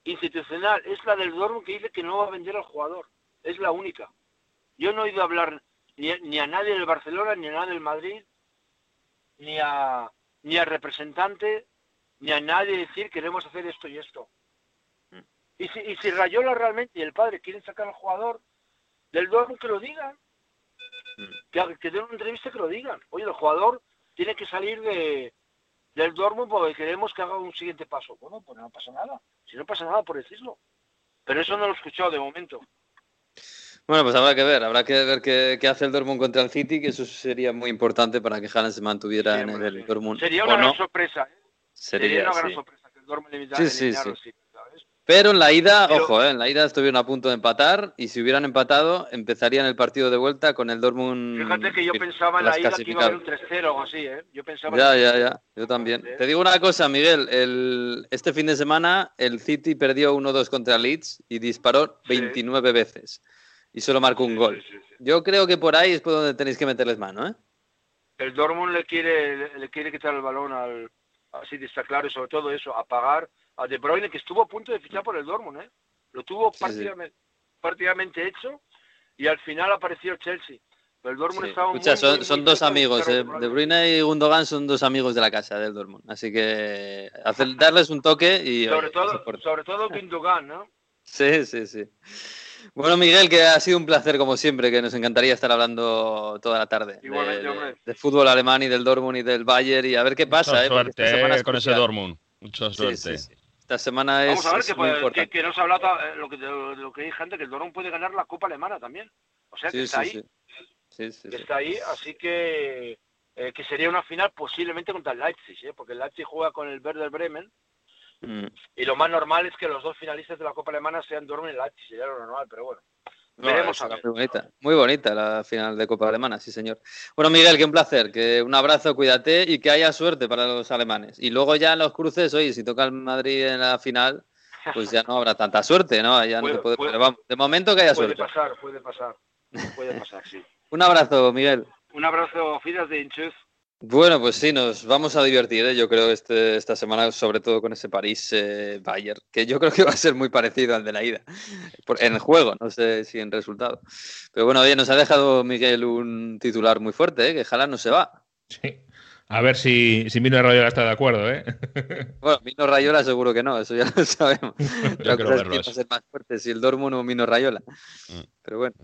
institucional, es la del Dortmund que dice que no va a vender al jugador. Es la única. Yo no he oído hablar ni, ni a nadie del Barcelona, ni a nadie del Madrid, ni a ni al representante ni a nadie decir queremos hacer esto y esto. Mm. Y si, y si Rayola realmente y el padre quieren sacar al jugador del Dortmund, que lo digan. Mm. Que, que den una entrevista que lo digan. Oye, el jugador tiene que salir de, del Dortmund porque queremos que haga un siguiente paso. Bueno, pues no pasa nada. Si no pasa nada por decirlo. Pero eso no lo he escuchado de momento. Bueno, pues habrá que ver, habrá que ver qué, hace el Dortmund contra el City, que eso sería muy importante para que Haaland se mantuviera en el Dortmund. Sería una gran sorpresa, ¿eh? Sería, una gran sorpresa que el sí, sí, sí. Pero en la ida, ojo, eh, en la ida estuvieron a punto de empatar y si hubieran empatado empezarían el partido de vuelta con el Dortmund. Fíjate que yo pensaba en la ida que iba a haber un 3-0 o así, ¿eh? Yo pensaba ya, ya, ya, yo también. Te digo una cosa, Miguel, el, este fin de semana el City perdió 1-2 contra Leeds y disparó 29 veces y solo marcó un gol. Yo creo que por ahí es por donde tenéis que meterles mano, ¿eh? El Dortmund le quiere, le quiere quitar el balón al, así está claro, y sobre todo eso, a pagar a De Bruyne, que estuvo a punto de fichar por el Dortmund, ¿eh? Lo tuvo prácticamente, hecho y al final apareció Chelsea. Pero el Dortmund Sí. estaba muy, Escucha, son, muy, son muy dos de amigos, eh, De año. Bruyne y Gundogan son dos amigos de la casa del Dortmund. Así que hacer, darles un toque y... Sobre oye, todo, sobre todo Gundogan, ¿no? <laughs> Sí, sí, sí. Bueno, Miguel, que ha sido un placer como siempre, que nos encantaría estar hablando toda la tarde de, Igualmente, de- hombre. de fútbol alemán y del Dortmund y del Bayern y a ver qué pasa. Mucha eh, esta suerte semana eh, es con ese. Dortmund. Mucha Sí, suerte. sí, sí. Esta semana es, Vamos a ver es que, muy puede- que, que nos ha hablado eh, lo que, de lo que hay gente, que el Dortmund puede ganar la Copa Alemana también. O sea, que Sí, está sí, ahí. sí. Sí, sí, que sí. está ahí, así que eh, que sería una final posiblemente contra el Leipzig, ¿eh? porque el Leipzig juega con el Werder Bremen Mm. y lo más normal es que los dos finalistas de la Copa Alemana sean Dortmund y Leipzig, sería lo normal, pero bueno. No, Veremos a ver. Muy bonita, muy bonita la final de Copa Alemana, sí señor. Bueno, Miguel, que un placer, que un abrazo, cuídate y que haya suerte para los alemanes. Y luego ya en los cruces, oye, si toca el Madrid en la final, pues ya no habrá tanta suerte, ¿no? Ya no Puede- se puede, puede- pero vamos, de momento que haya Puede suerte. pasar, puede pasar, puede pasar, sí. <laughs> Un abrazo, Miguel. Un abrazo, Fidas de Inchuz. Bueno, pues sí, nos vamos a divertir, ¿eh? yo creo, este, esta semana, sobre todo con ese París-Bayern, que yo creo que va a ser muy parecido al de la ida, por- en el juego, no sé si en resultado. Pero bueno, oye, nos ha dejado Miguel un titular muy fuerte, ¿eh? que Haaland no se va. Sí. A ver si, si Mino Rayola está de acuerdo, ¿eh? <laughs> Bueno, Mino Rayola seguro que no, eso ya lo sabemos. La cosa es verlo quién va a ser más fuerte, si el Dortmund o Mino Rayola. Mm. Pero bueno,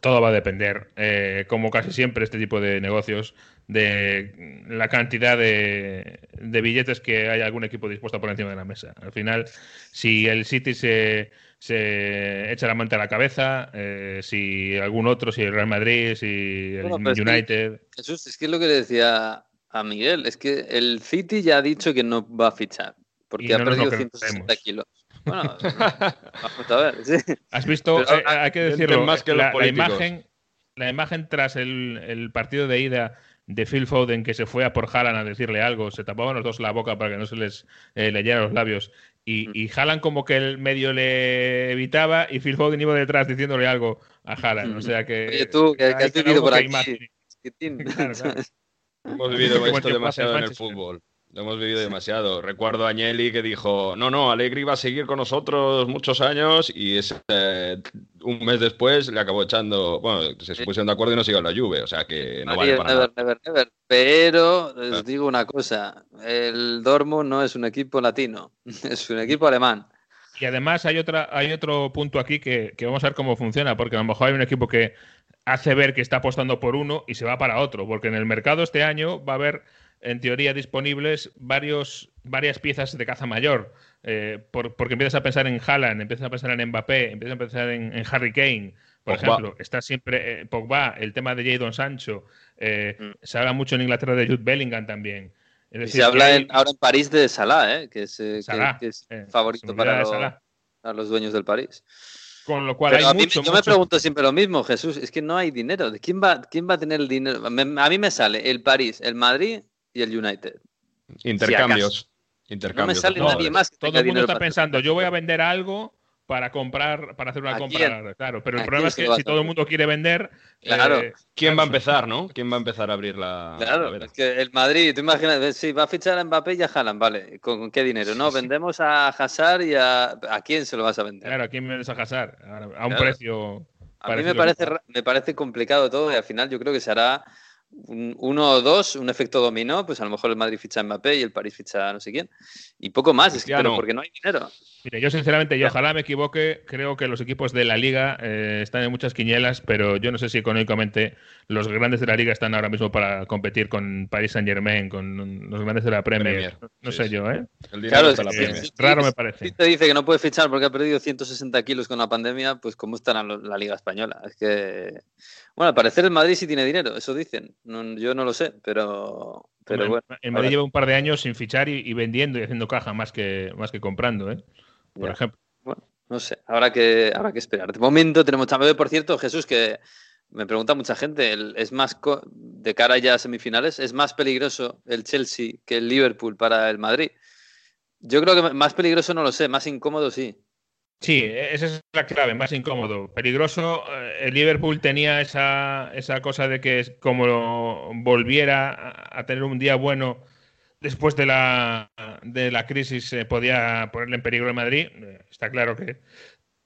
Todo va a depender, eh, como casi siempre este tipo de negocios, de la cantidad de, de billetes que hay algún equipo dispuesto a poner encima de la mesa. Al final, si el City se, se echa la manta a la cabeza, eh, si algún otro, si el Real Madrid, si el Bueno, pero es que- United... Jesús, es que es lo que le decía a Miguel, es que el City ya ha dicho que no va a fichar, porque ha perdido 160 creemos. kilos. Bueno, <laughs> vamos a ver, sí. ¿Has visto? Pero- Eh, hay que Mienten decirlo, más que la, imagen, la imagen tras el, el partido de ida de Phil Foden que se fue a por Haaland a decirle algo, se tapaban los dos la boca para que no se les eh, leyeran los labios y, y Haaland como que el medio le evitaba y Phil Foden iba detrás diciéndole algo a Haaland, o sea que... Oye, tú, que, que hay has vivido por aquí. <laughs> Claro, claro. <laughs> Hemos vivido esto demasiado en el fútbol. Lo hemos vivido demasiado. Recuerdo a Agnelli que dijo, no, no, Allegri va a seguir con nosotros muchos años y ese, eh, un mes después le acabó echando, bueno, se pusieron de acuerdo y no siguió la Juve, o sea que no vale María, para never, nada. never, never. Pero os Claro. digo una cosa, el Dortmund no es un equipo latino, <laughs> es un equipo alemán. Y además hay otra, hay otro punto aquí que, que vamos a ver cómo funciona, porque a lo mejor hay un equipo que hace ver que está apostando por uno y se va para otro, porque en el mercado este año va a haber, en teoría, disponibles varios, varias piezas de caza mayor, eh, por- porque empiezas a pensar en Haaland, empiezas a pensar en Mbappé, empiezas a pensar en, en Harry Kane, por Pogba. ejemplo, está siempre eh, Pogba, el tema de Jadon Sancho, eh, Mm. se habla mucho en Inglaterra de Jude Bellingham también. Es Y se habla hay- en- ahora en París de Salah, ¿eh? que, es, que- Salah, que es favorito para los dueños del París. Con lo cual Pero hay a mí, mucho, yo me pregunto siempre lo mismo, Jesús, es que no hay dinero. ¿De quién va, quién va a tener el dinero? Me- a mí me sale el París, el Madrid y el United. Intercambios. No me Intercambios. sale No, nadie más que Todo el mundo está pensando, yo voy a vender algo para comprar, para hacer una ¿A compra. quién? Claro, pero el ¿A problema es que si todo el mundo quiere vender, Claro. eh, ¿Quién va a empezar, no? ¿Quién va a empezar a abrir la, la Claro, es que el Madrid, tú imaginas, sí, va a fichar a Mbappé y a Haaland, vale. ¿Con, con qué dinero? No, vendemos a Hazard y a... ¿A quién se lo vas a vender? claro, ¿a quién vas a casar? A un Claro. precio. A mí me parece, ra- me parece complicado todo y al final yo creo que se hará un- uno o dos, un efecto dominó, pues a lo mejor el Madrid ficha a Mbappé y el París ficha a no sé quién. Y poco más, es que, pero porque no hay dinero. Mire, yo sinceramente, y ojalá me equivoque, creo que los equipos de la liga eh, están en muchas quinielas, pero yo no sé si económicamente los grandes de la liga están ahora mismo para competir con Paris Saint Germain, con los grandes de la Premier. Premier. No Sí, sé sí. yo, ¿eh? El dinero Claro, es la Premier. Raro me Si parece. te dice que no puede fichar porque ha perdido 160 kilos con la pandemia, pues cómo estará la Liga Española. Es que, bueno, al parecer el Madrid sí tiene dinero, eso dicen. No- yo no lo sé, pero, pero bueno. El Madrid lleva un par de años sin fichar y, y vendiendo y haciendo caja más que, más que comprando, ¿eh? Por Ya. ejemplo. Bueno, no sé, habrá que, habrá que esperar. De momento tenemos también, por cierto, Jesús, que me pregunta mucha gente, el- es más co- de cara ya a semifinales, ¿es más peligroso el Chelsea que el Liverpool para el Madrid? Yo creo que más peligroso no lo sé, más incómodo sí. Sí, esa es la clave, más incómodo. Peligroso, eh, el Liverpool tenía esa, esa cosa de que como volviera a, tener un día bueno después de la, de la crisis, eh, podía ponerle en peligro el Madrid. Eh, Está claro que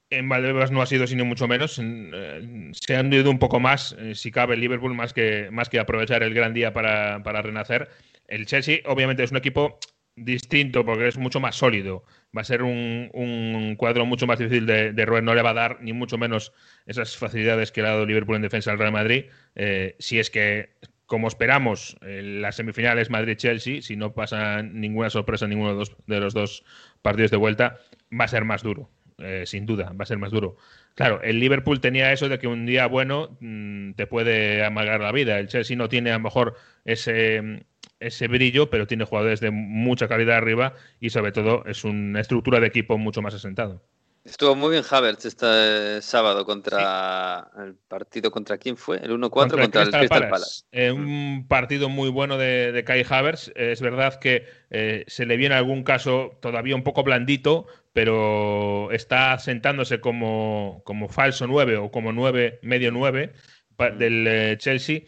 en Valdebebas no ha sido sino mucho menos. Eh, se han ido un poco más, si cabe, el Liverpool, más que, más que aprovechar el gran día para, para, renacer. El Chelsea, obviamente, es un equipo distinto porque es mucho más sólido. Va a ser un, un cuadro mucho más difícil de, roer. No le va a dar ni mucho menos esas facilidades que le ha dado Liverpool en defensa al Real Madrid. Eh, si es que, como esperamos, las semifinales Madrid-Chelsea, si no pasa ninguna sorpresa en ninguno de los, de los dos partidos de vuelta, va a ser más duro eh, sin duda, va a ser más duro. Claro, el Liverpool tenía eso de que un día bueno mmm, te puede amargar la vida. El Chelsea no tiene a lo mejor ese, ese brillo, pero tiene jugadores de mucha calidad arriba y sobre todo es una estructura de equipo mucho más asentado. Estuvo muy bien Havertz este sábado contra sí. el partido contra quién fue, el 1-4 contra, contra, el Crystal, Palace. Palace. Eh, un partido muy bueno de, de Kai Havertz. Es verdad que eh, se le viene algún caso todavía un poco blandito, pero está sentándose como, como falso 9 o como 9, medio 9 del eh, Chelsea.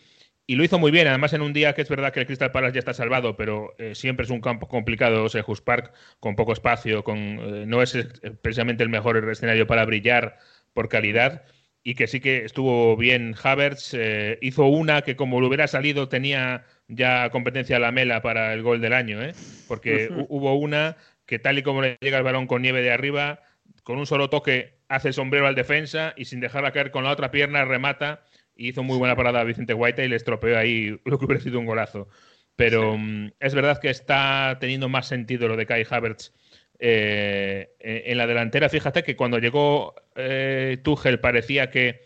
Y lo hizo muy bien, además en un día que es verdad que el Crystal Palace ya está salvado, pero eh, siempre es un campo complicado, Sejus Park, con poco espacio, con, eh, no es precisamente el mejor escenario para brillar por calidad, y que sí que estuvo bien Havertz, eh, hizo una que como lo hubiera salido tenía ya competencia a la mela para el gol del año, ¿eh? porque uh -huh. hubo una que tal y como le llega el balón con nieve de arriba, con un solo toque hace sombrero al defensa y sin dejarla caer con la otra pierna remata hizo muy buena parada a Vicente Guaita y le estropeó ahí lo que hubiera sido un golazo. Pero sí. um, es verdad que está teniendo más sentido lo de Kai Havertz eh, en la delantera. Fíjate que cuando llegó eh, Tuchel parecía que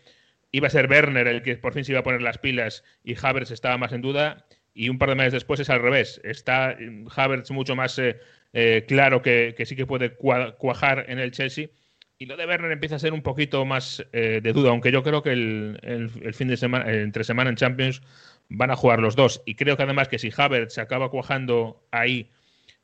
iba a ser Werner el que por fin se iba a poner las pilas y Havertz estaba más en duda. Y un par de meses después es al revés. Está Havertz mucho más eh, eh, claro que, que, sí que puede cuajar en el Chelsea. Y lo de Werner empieza a ser un poquito más eh, de duda, aunque yo creo que el, el, el fin de semana, entre semana en Champions van a jugar los dos. Y creo que además que si Havertz se acaba cuajando ahí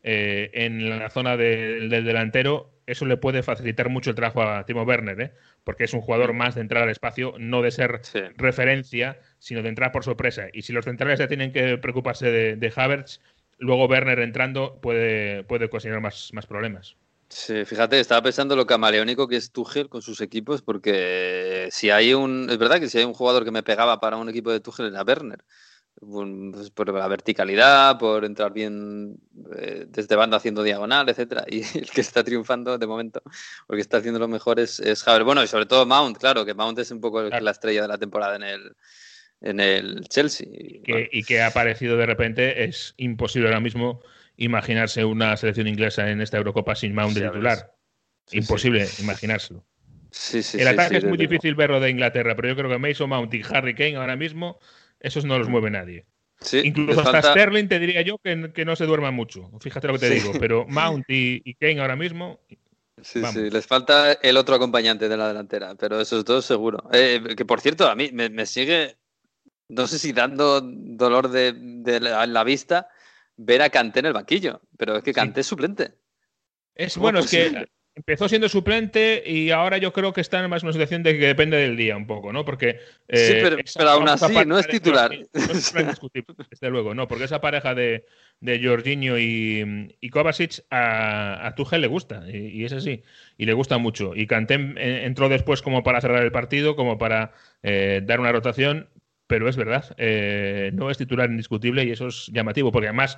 eh, en la zona de, del delantero, eso le puede facilitar mucho el trabajo a Timo Werner, ¿eh? porque es un jugador más de entrar al espacio, no de ser sí. referencia, sino de entrar por sorpresa. Y si los centrales ya tienen que preocuparse de, de Havertz, luego Werner entrando puede, puede ocasionar más, más problemas. Sí, fíjate, estaba pensando lo camaleónico que es Tuchel con sus equipos, porque si hay un. Es verdad que si hay un jugador que me pegaba para un equipo de Tuchel era Werner. Pues por la verticalidad, por entrar bien eh, desde banda haciendo diagonal, etcétera. Y <laughs> el que está triunfando de momento, porque está haciendo lo mejor es, es. Bueno, y sobre todo Mount, claro, que Mount es un poco claro. la estrella de la temporada en el, en el Chelsea. Y que, bueno. y que ha aparecido de repente, es imposible ahora mismo imaginarse una selección inglesa en esta Eurocopa sin Mount de titular. Sí, Imposible sí. imaginárselo. El ataque es muy difícil verlo de Inglaterra, pero yo creo que Mason Mount y Harry Kane ahora mismo, esos no los mueve nadie. Incluso hasta falta... Sterling te diría yo que, que, no se duerma mucho. Fíjate lo que te digo, pero <laughs> Mount y, y, Kane ahora mismo. Sí, vamos. sí, les falta el otro acompañante de la delantera, pero esos dos seguro. Eh, que por cierto, a mí me, me, sigue, no sé si dando dolor de, de la, la vista ver a Kanté en el banquillo, pero es que Kanté sí. es suplente. Es bueno, es que empezó siendo suplente y ahora yo creo que está en más una situación de que depende del día un poco, ¿no? Porque eh, sí, pero, pero aún así no es titular. No, no es <laughs> desde luego, no, porque esa pareja de, de Jorginho y, y Kovacic a, a Tuchel le gusta y, y, es así y le gusta mucho y Kanté entró después como para cerrar el partido, como para eh, dar una rotación pero es verdad, eh, no es titular indiscutible y eso es llamativo, porque además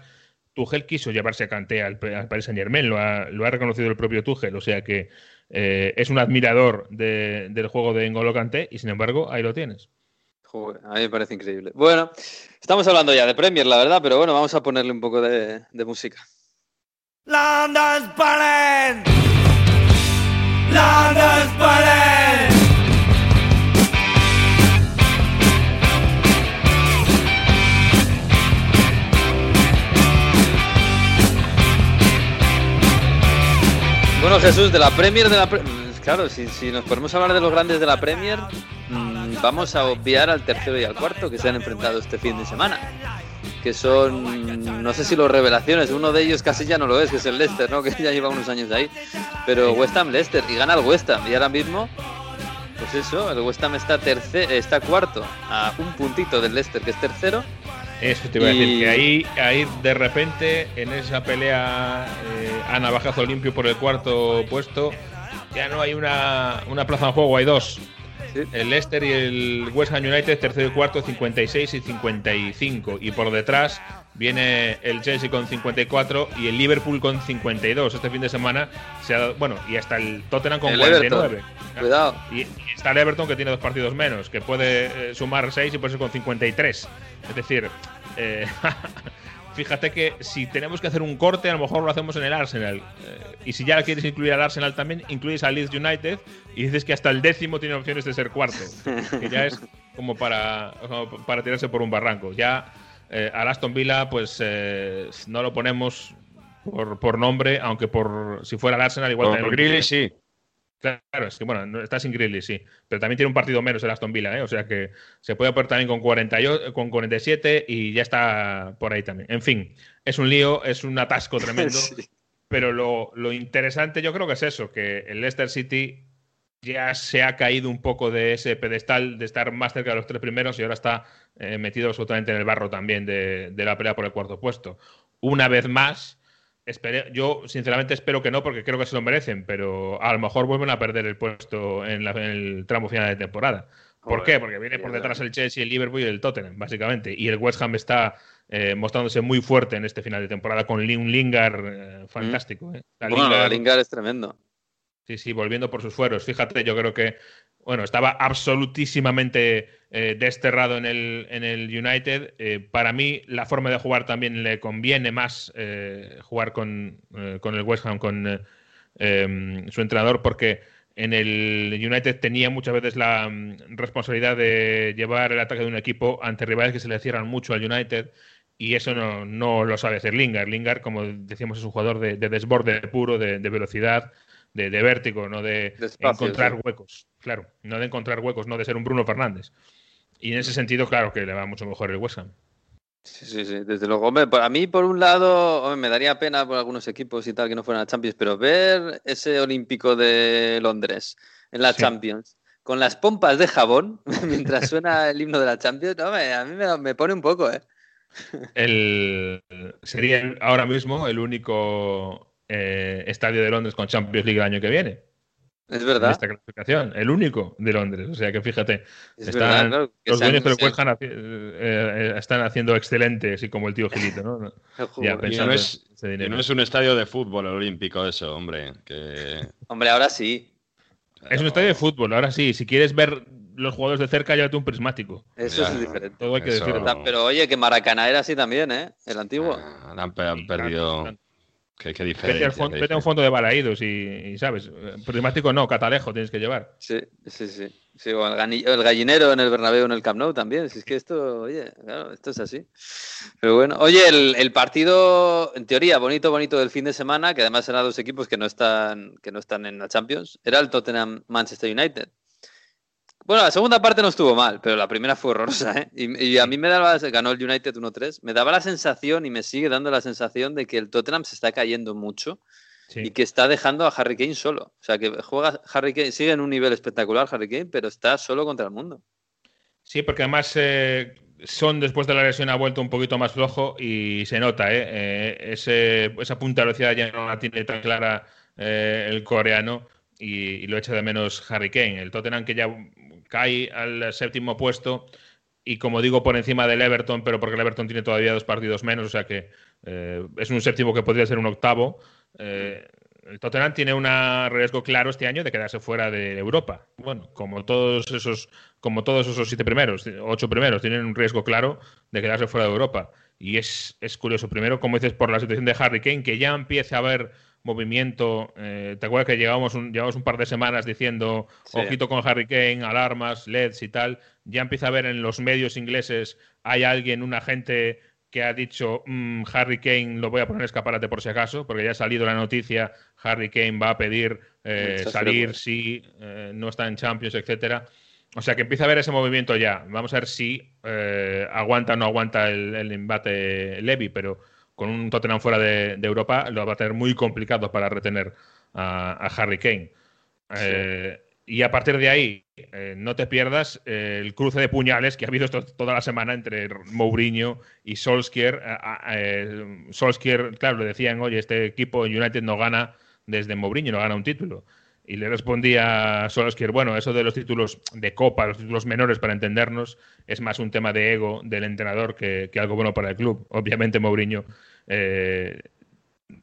Tuchel quiso llevarse a Kanté al, al Paris Saint Germain, lo ha, lo ha, reconocido el propio Tuchel, o sea que eh, es un admirador de, del juego de N'Golo Kanté y sin embargo ahí lo tienes. Joder, a mí me parece increíble. Bueno, estamos hablando ya de Premier, la verdad, pero bueno, vamos a ponerle un poco de, de música. London's burning! Bueno, Jesús, de la Premier, de la pre claro, si, si, nos podemos hablar de los grandes de la Premier, mmm, vamos a obviar al tercero y al cuarto que se han enfrentado este fin de semana. Que son, no sé si los revelaciones, uno de ellos casi ya no lo es, que es el Leicester, ¿no? <laughs> Que ya lleva unos años ahí. Pero West Ham Leicester, y gana el West Ham. Y ahora mismo, pues eso, el West Ham está, tercer, está cuarto, a un puntito del Leicester, que es tercero. Eso te iba a decir, que ahí, ahí de repente, en esa pelea eh, a navajazo limpio por el cuarto puesto, ya no hay una, una plaza en juego, hay dos. Sí. El Leicester y el West Ham United, tercero y cuarto, 56 y 55. Y por detrás viene el Chelsea con 54 y el Liverpool con 52. Este fin de semana se ha dado, bueno, y hasta el Tottenham con El 49. Everton. Cuidado. Y, y está el Everton que tiene dos partidos menos, que puede eh, sumar 6 y puede ser con 53. Es decir, eh, <laughs> fíjate que si tenemos que hacer un corte, a lo mejor lo hacemos en el Arsenal. Eh, y si ya quieres incluir al Arsenal también, incluyes al Leeds United y dices que hasta el décimo tiene opciones de ser cuarto. que ya es como para, como para tirarse por un barranco. Ya eh, al Aston Villa, pues eh, no lo ponemos por, por nombre, aunque por si fuera el Arsenal igual Por Grealish incluiría. sí. Claro, es que bueno, no- está sin Grealish, sí. Pero también tiene un partido menos el Aston Villa, ¿eh? O sea que se puede poner también con, 48, con 47 y ya está por ahí también. En fin, es un lío, es un atasco tremendo. <laughs> Sí. Pero lo, lo interesante yo creo que es eso, que el Leicester City ya se ha caído un poco de ese pedestal de estar más cerca de los tres primeros y ahora está eh, metido absolutamente en el barro también de, de la pelea por el cuarto puesto. Una vez más, espere- yo sinceramente espero que no porque creo que se lo merecen, pero a lo mejor vuelven a perder el puesto en, la- en el tramo final de temporada. ¿Por Joder, qué? Porque viene por detrás el Chelsea, el Liverpool y el Tottenham, básicamente. Y el West Ham está eh, mostrándose muy fuerte en este final de temporada con un Lingard eh, fantástico. ¿eh? Bueno, Lingard- Lingard es tremendo. Sí, sí, volviendo por sus fueros. Fíjate, yo creo que, bueno, estaba absolutísimamente eh, desterrado en el, en el United. Eh, para mí, la forma de jugar también le conviene más eh, jugar con, con el West Ham, con em, su entrenador, porque en el United tenía muchas veces la mm, responsabilidad de llevar el ataque de un equipo ante rivales que se le cierran mucho al United. Y eso no, no lo sabe hacer Lingard. Lingard, como decíamos, es un jugador de, de desborde puro, de, de velocidad, de, de vértigo, no de encontrar sí. huecos. Claro, no de encontrar huecos, no de ser un Bruno Fernández. Y en ese sentido, claro que le va mucho mejor el West Ham. Sí, sí, sí, desde luego. Hombre, a mí, por un lado, hombre, me daría pena por algunos equipos y tal que no fueran a Champions, pero ver ese Olímpico de Londres en la Sí. Champions con las pompas de jabón <laughs> mientras suena el himno de la Champions, hombre, a mí me, me pone un poco, ¿eh? <laughs> El, sería ahora mismo el único eh, estadio de Londres con Champions League el año que viene. Es En verdad. esta clasificación. El único de Londres. O sea que fíjate, Es están- verdad, que los dueños del se han- West Ham haci- eh, eh, están haciendo excelente, así como el tío Gilito, ¿no? <laughs> Ya, pensando no es- Y dinero. no es un estadio de fútbol olímpico eso, hombre. Que... Hombre, ahora sí. Es un estadio de fútbol, ahora sí. Si quieres ver los jugadores de cerca, llévate un prismático. Eso Ya. es diferente. Todo hay que Eso- decirlo. Pero oye, que Maracaná era así también, ¿eh? El antiguo. Ah, han, perdido. Qué, qué Vete, diferencia. qué vete a un fondo de balaídos y, y, ¿sabes? Prismático no, catalejo tienes que llevar. Sí, sí, sí. Sí, o el, gallinero en el Bernabéu, en el Camp Nou también. Si es que esto, oye, claro, esto es así. Pero bueno, oye, el, el partido, en teoría, bonito, bonito del fin de semana, que además eran dos equipos que no están, que no están en la Champions, era el Tottenham Manchester United. Bueno, la segunda parte no estuvo mal, pero la primera fue horrorosa, ¿eh? Y, y a mí me daba, ganó el United 1-3, me daba la sensación y me sigue dando la sensación de que el Tottenham se está cayendo mucho Sí. y que está dejando a Harry Kane solo. O sea, que juega Harry Kane, sigue en un nivel espectacular Harry Kane, pero está solo contra el mundo. Sí, porque además eh, Son después de la lesión ha vuelto un poquito más flojo y se nota, ¿eh? Eh, ese- esa punta de velocidad ya no la tiene tan clara eh, el coreano y, y lo echa de menos Harry Kane. El Tottenham que ya cae al séptimo puesto y como digo por encima del Everton, pero porque el Everton tiene todavía dos partidos menos, o sea que eh, es un séptimo que podría ser un octavo. Eh, el Tottenham tiene un riesgo claro este año de quedarse fuera de Europa. Bueno, como todos esos, como todos esos siete primeros, ocho primeros, tienen un riesgo claro de quedarse fuera de Europa. Y es, es curioso, primero, como dices, por la situación de Harry Kane, que ya empieza a haber movimiento. Eh, ¿Te acuerdas que llevamos un, llevamos un par de semanas diciendo Sí. ojito con Harry Kane, alarmas, LEDs y tal? Ya empieza a ver en los medios ingleses, hay alguien, un agente que ha dicho "Mm, Harry Kane lo voy a poner escaparate por si acaso, porque ya ha salido la noticia, Harry Kane va a pedir eh, salir gracias. si eh, no está en Champions, etcétera. O sea que empieza a haber ese movimiento ya. Vamos a ver si eh, aguanta o no aguanta el, el embate Levy, pero con un Tottenham fuera de, de Europa lo va a tener muy complicado para retener a, a Harry Kane. Eh, y a partir de ahí, eh, no te pierdas eh, el cruce de puñales que ha habido esto- toda la semana entre Mourinho y Solskjaer. Solskjaer, claro, le decían, oye, este equipo United no gana desde Mourinho, no gana un título. Y le respondía Solskjaer, bueno, eso de los títulos de Copa, los títulos menores para entendernos, es más un tema de ego del entrenador que, que algo bueno para el club. Obviamente Mourinho eh,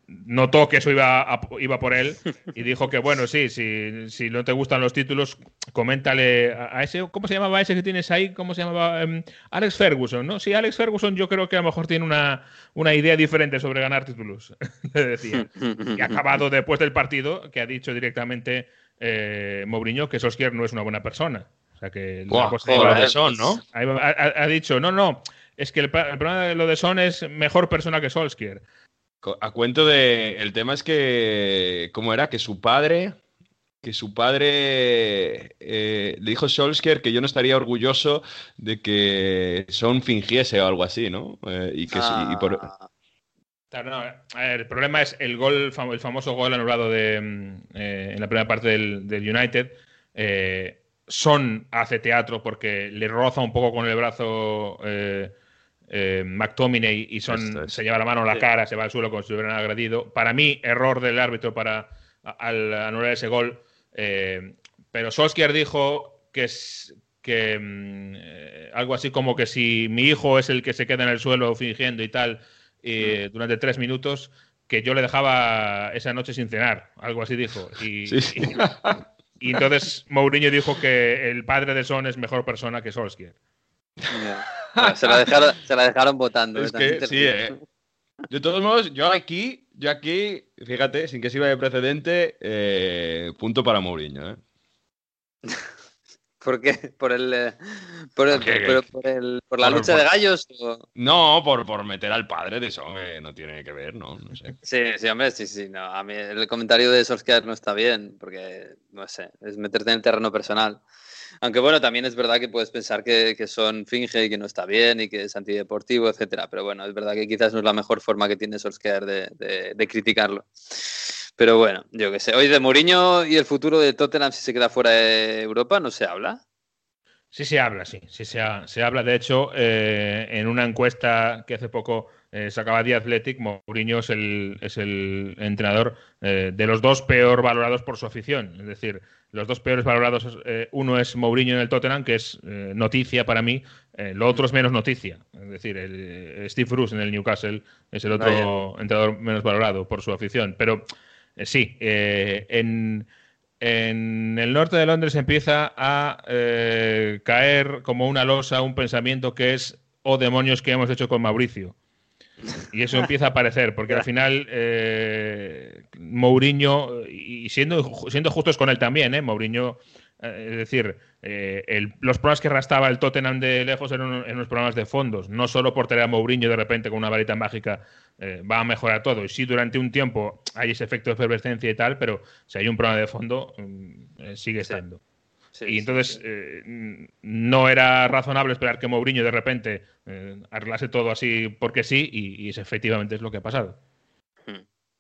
notó que eso iba, a- iba por él y dijo que, bueno, sí, si, si no te gustan los títulos, coméntale a, a ese, ¿cómo se llamaba ese que tienes ahí? ¿Cómo se llamaba? Em, Alex Ferguson, ¿no? Sí, Alex Ferguson yo creo que a lo mejor tiene una, una idea diferente sobre ganar títulos, <laughs> le decía. <laughs> Y ha acabado después del partido que ha dicho directamente eh, Mourinho que Solskjaer no es una buena persona. O sea que la Buah, cosa joder, iba- Son, ¿no? Ha, ha- ha dicho, no, no, es que el problema de lo de Son es mejor persona que Solskjaer. A cuento de. El tema es que. ¿Cómo era? Que su padre. Que su padre eh, le dijo Solskjaer que yo no estaría orgulloso de que Son fingiese o algo así, ¿no? Eh, y que por- Ah, ver, el problema es el gol, el famoso gol anulado de, mm, eh, en la primera parte del, del United. Son hace teatro porque le roza un poco con el brazo eh, McTominay y Son es. se lleva la mano a la cara, se va al suelo como si lo hubieran agredido. Para mí, error del árbitro para al anular ese gol. Eh, pero Solskjaer dijo que es que mm, eh, algo así como que si mi hijo es el que se queda en el suelo fingiendo y tal eh, durante tres minutos, que yo le dejaba esa noche sin cenar, algo así dijo. Y, <laughs> Sí, sí. y- y entonces Mourinho dijo que el padre de Son es mejor persona que Solskjaer. Se, la dejaron, se la dejaron votando. Es que sí, eh. De todos modos, yo aquí, yo aquí, fíjate, sin que sirva de precedente, eh, punto para Mourinho, ¿eh? <laughs> ¿Por qué? ¿Por, el, eh, por, el- Porque- pero por, el- por la por- lucha por- de gallos? o- No, por, por meter al padre de Son, que no tiene que ver, ¿no? No sé. Sí, sí, hombre, sí, sí. No, a mí el comentario de Solskjaer no está bien, porque, no sé, es meterte en el terreno personal. Aunque bueno, también es verdad que puedes pensar que, que son finge y que no está bien y que es antideportivo, etcétera. Pero bueno, es verdad que quizás no es la mejor forma que tiene Solskjaer de, de- de criticarlo. Pero bueno, yo qué sé. Hoy de Mourinho y el futuro de Tottenham si se queda fuera de Europa, ¿no se habla? Sí se habla, sí, sí se, ha- se habla. De hecho, eh, en una encuesta que hace poco eh, sacaba The Athletic, Mourinho es el, es el entrenador eh, de los dos peor valorados por su afición. Es decir, los dos peores valorados, eh, uno es Mourinho en el Tottenham, que es noticia para mí, lo otro es menos noticia. Es decir, el, Steve Bruce en el Newcastle es el otro entrenador menos valorado por su afición. Pero sí, eh, en, en el norte de Londres empieza a eh, caer como una losa un pensamiento que es, oh demonios, que hemos hecho con Mauricio? Y eso <laughs> empieza a aparecer, porque al final eh, Mourinho, y siendo, siendo justos con él también, ¿eh? Mourinho, eh, es decir, eh, el- los problemas que arrastraba el Tottenham de lejos eran, eran unos problemas de fondos, no solo por tener a Mourinho de repente con una varita mágica eh, va a mejorar todo. Y sí, durante un tiempo hay ese efecto de efervescencia y tal, pero si hay un problema de fondo, mm, eh, sigue estando. Sí, y entonces sí. eh, no era razonable esperar que Mourinho de repente eh, arreglase todo así porque sí, y, y es efectivamente es lo que ha pasado.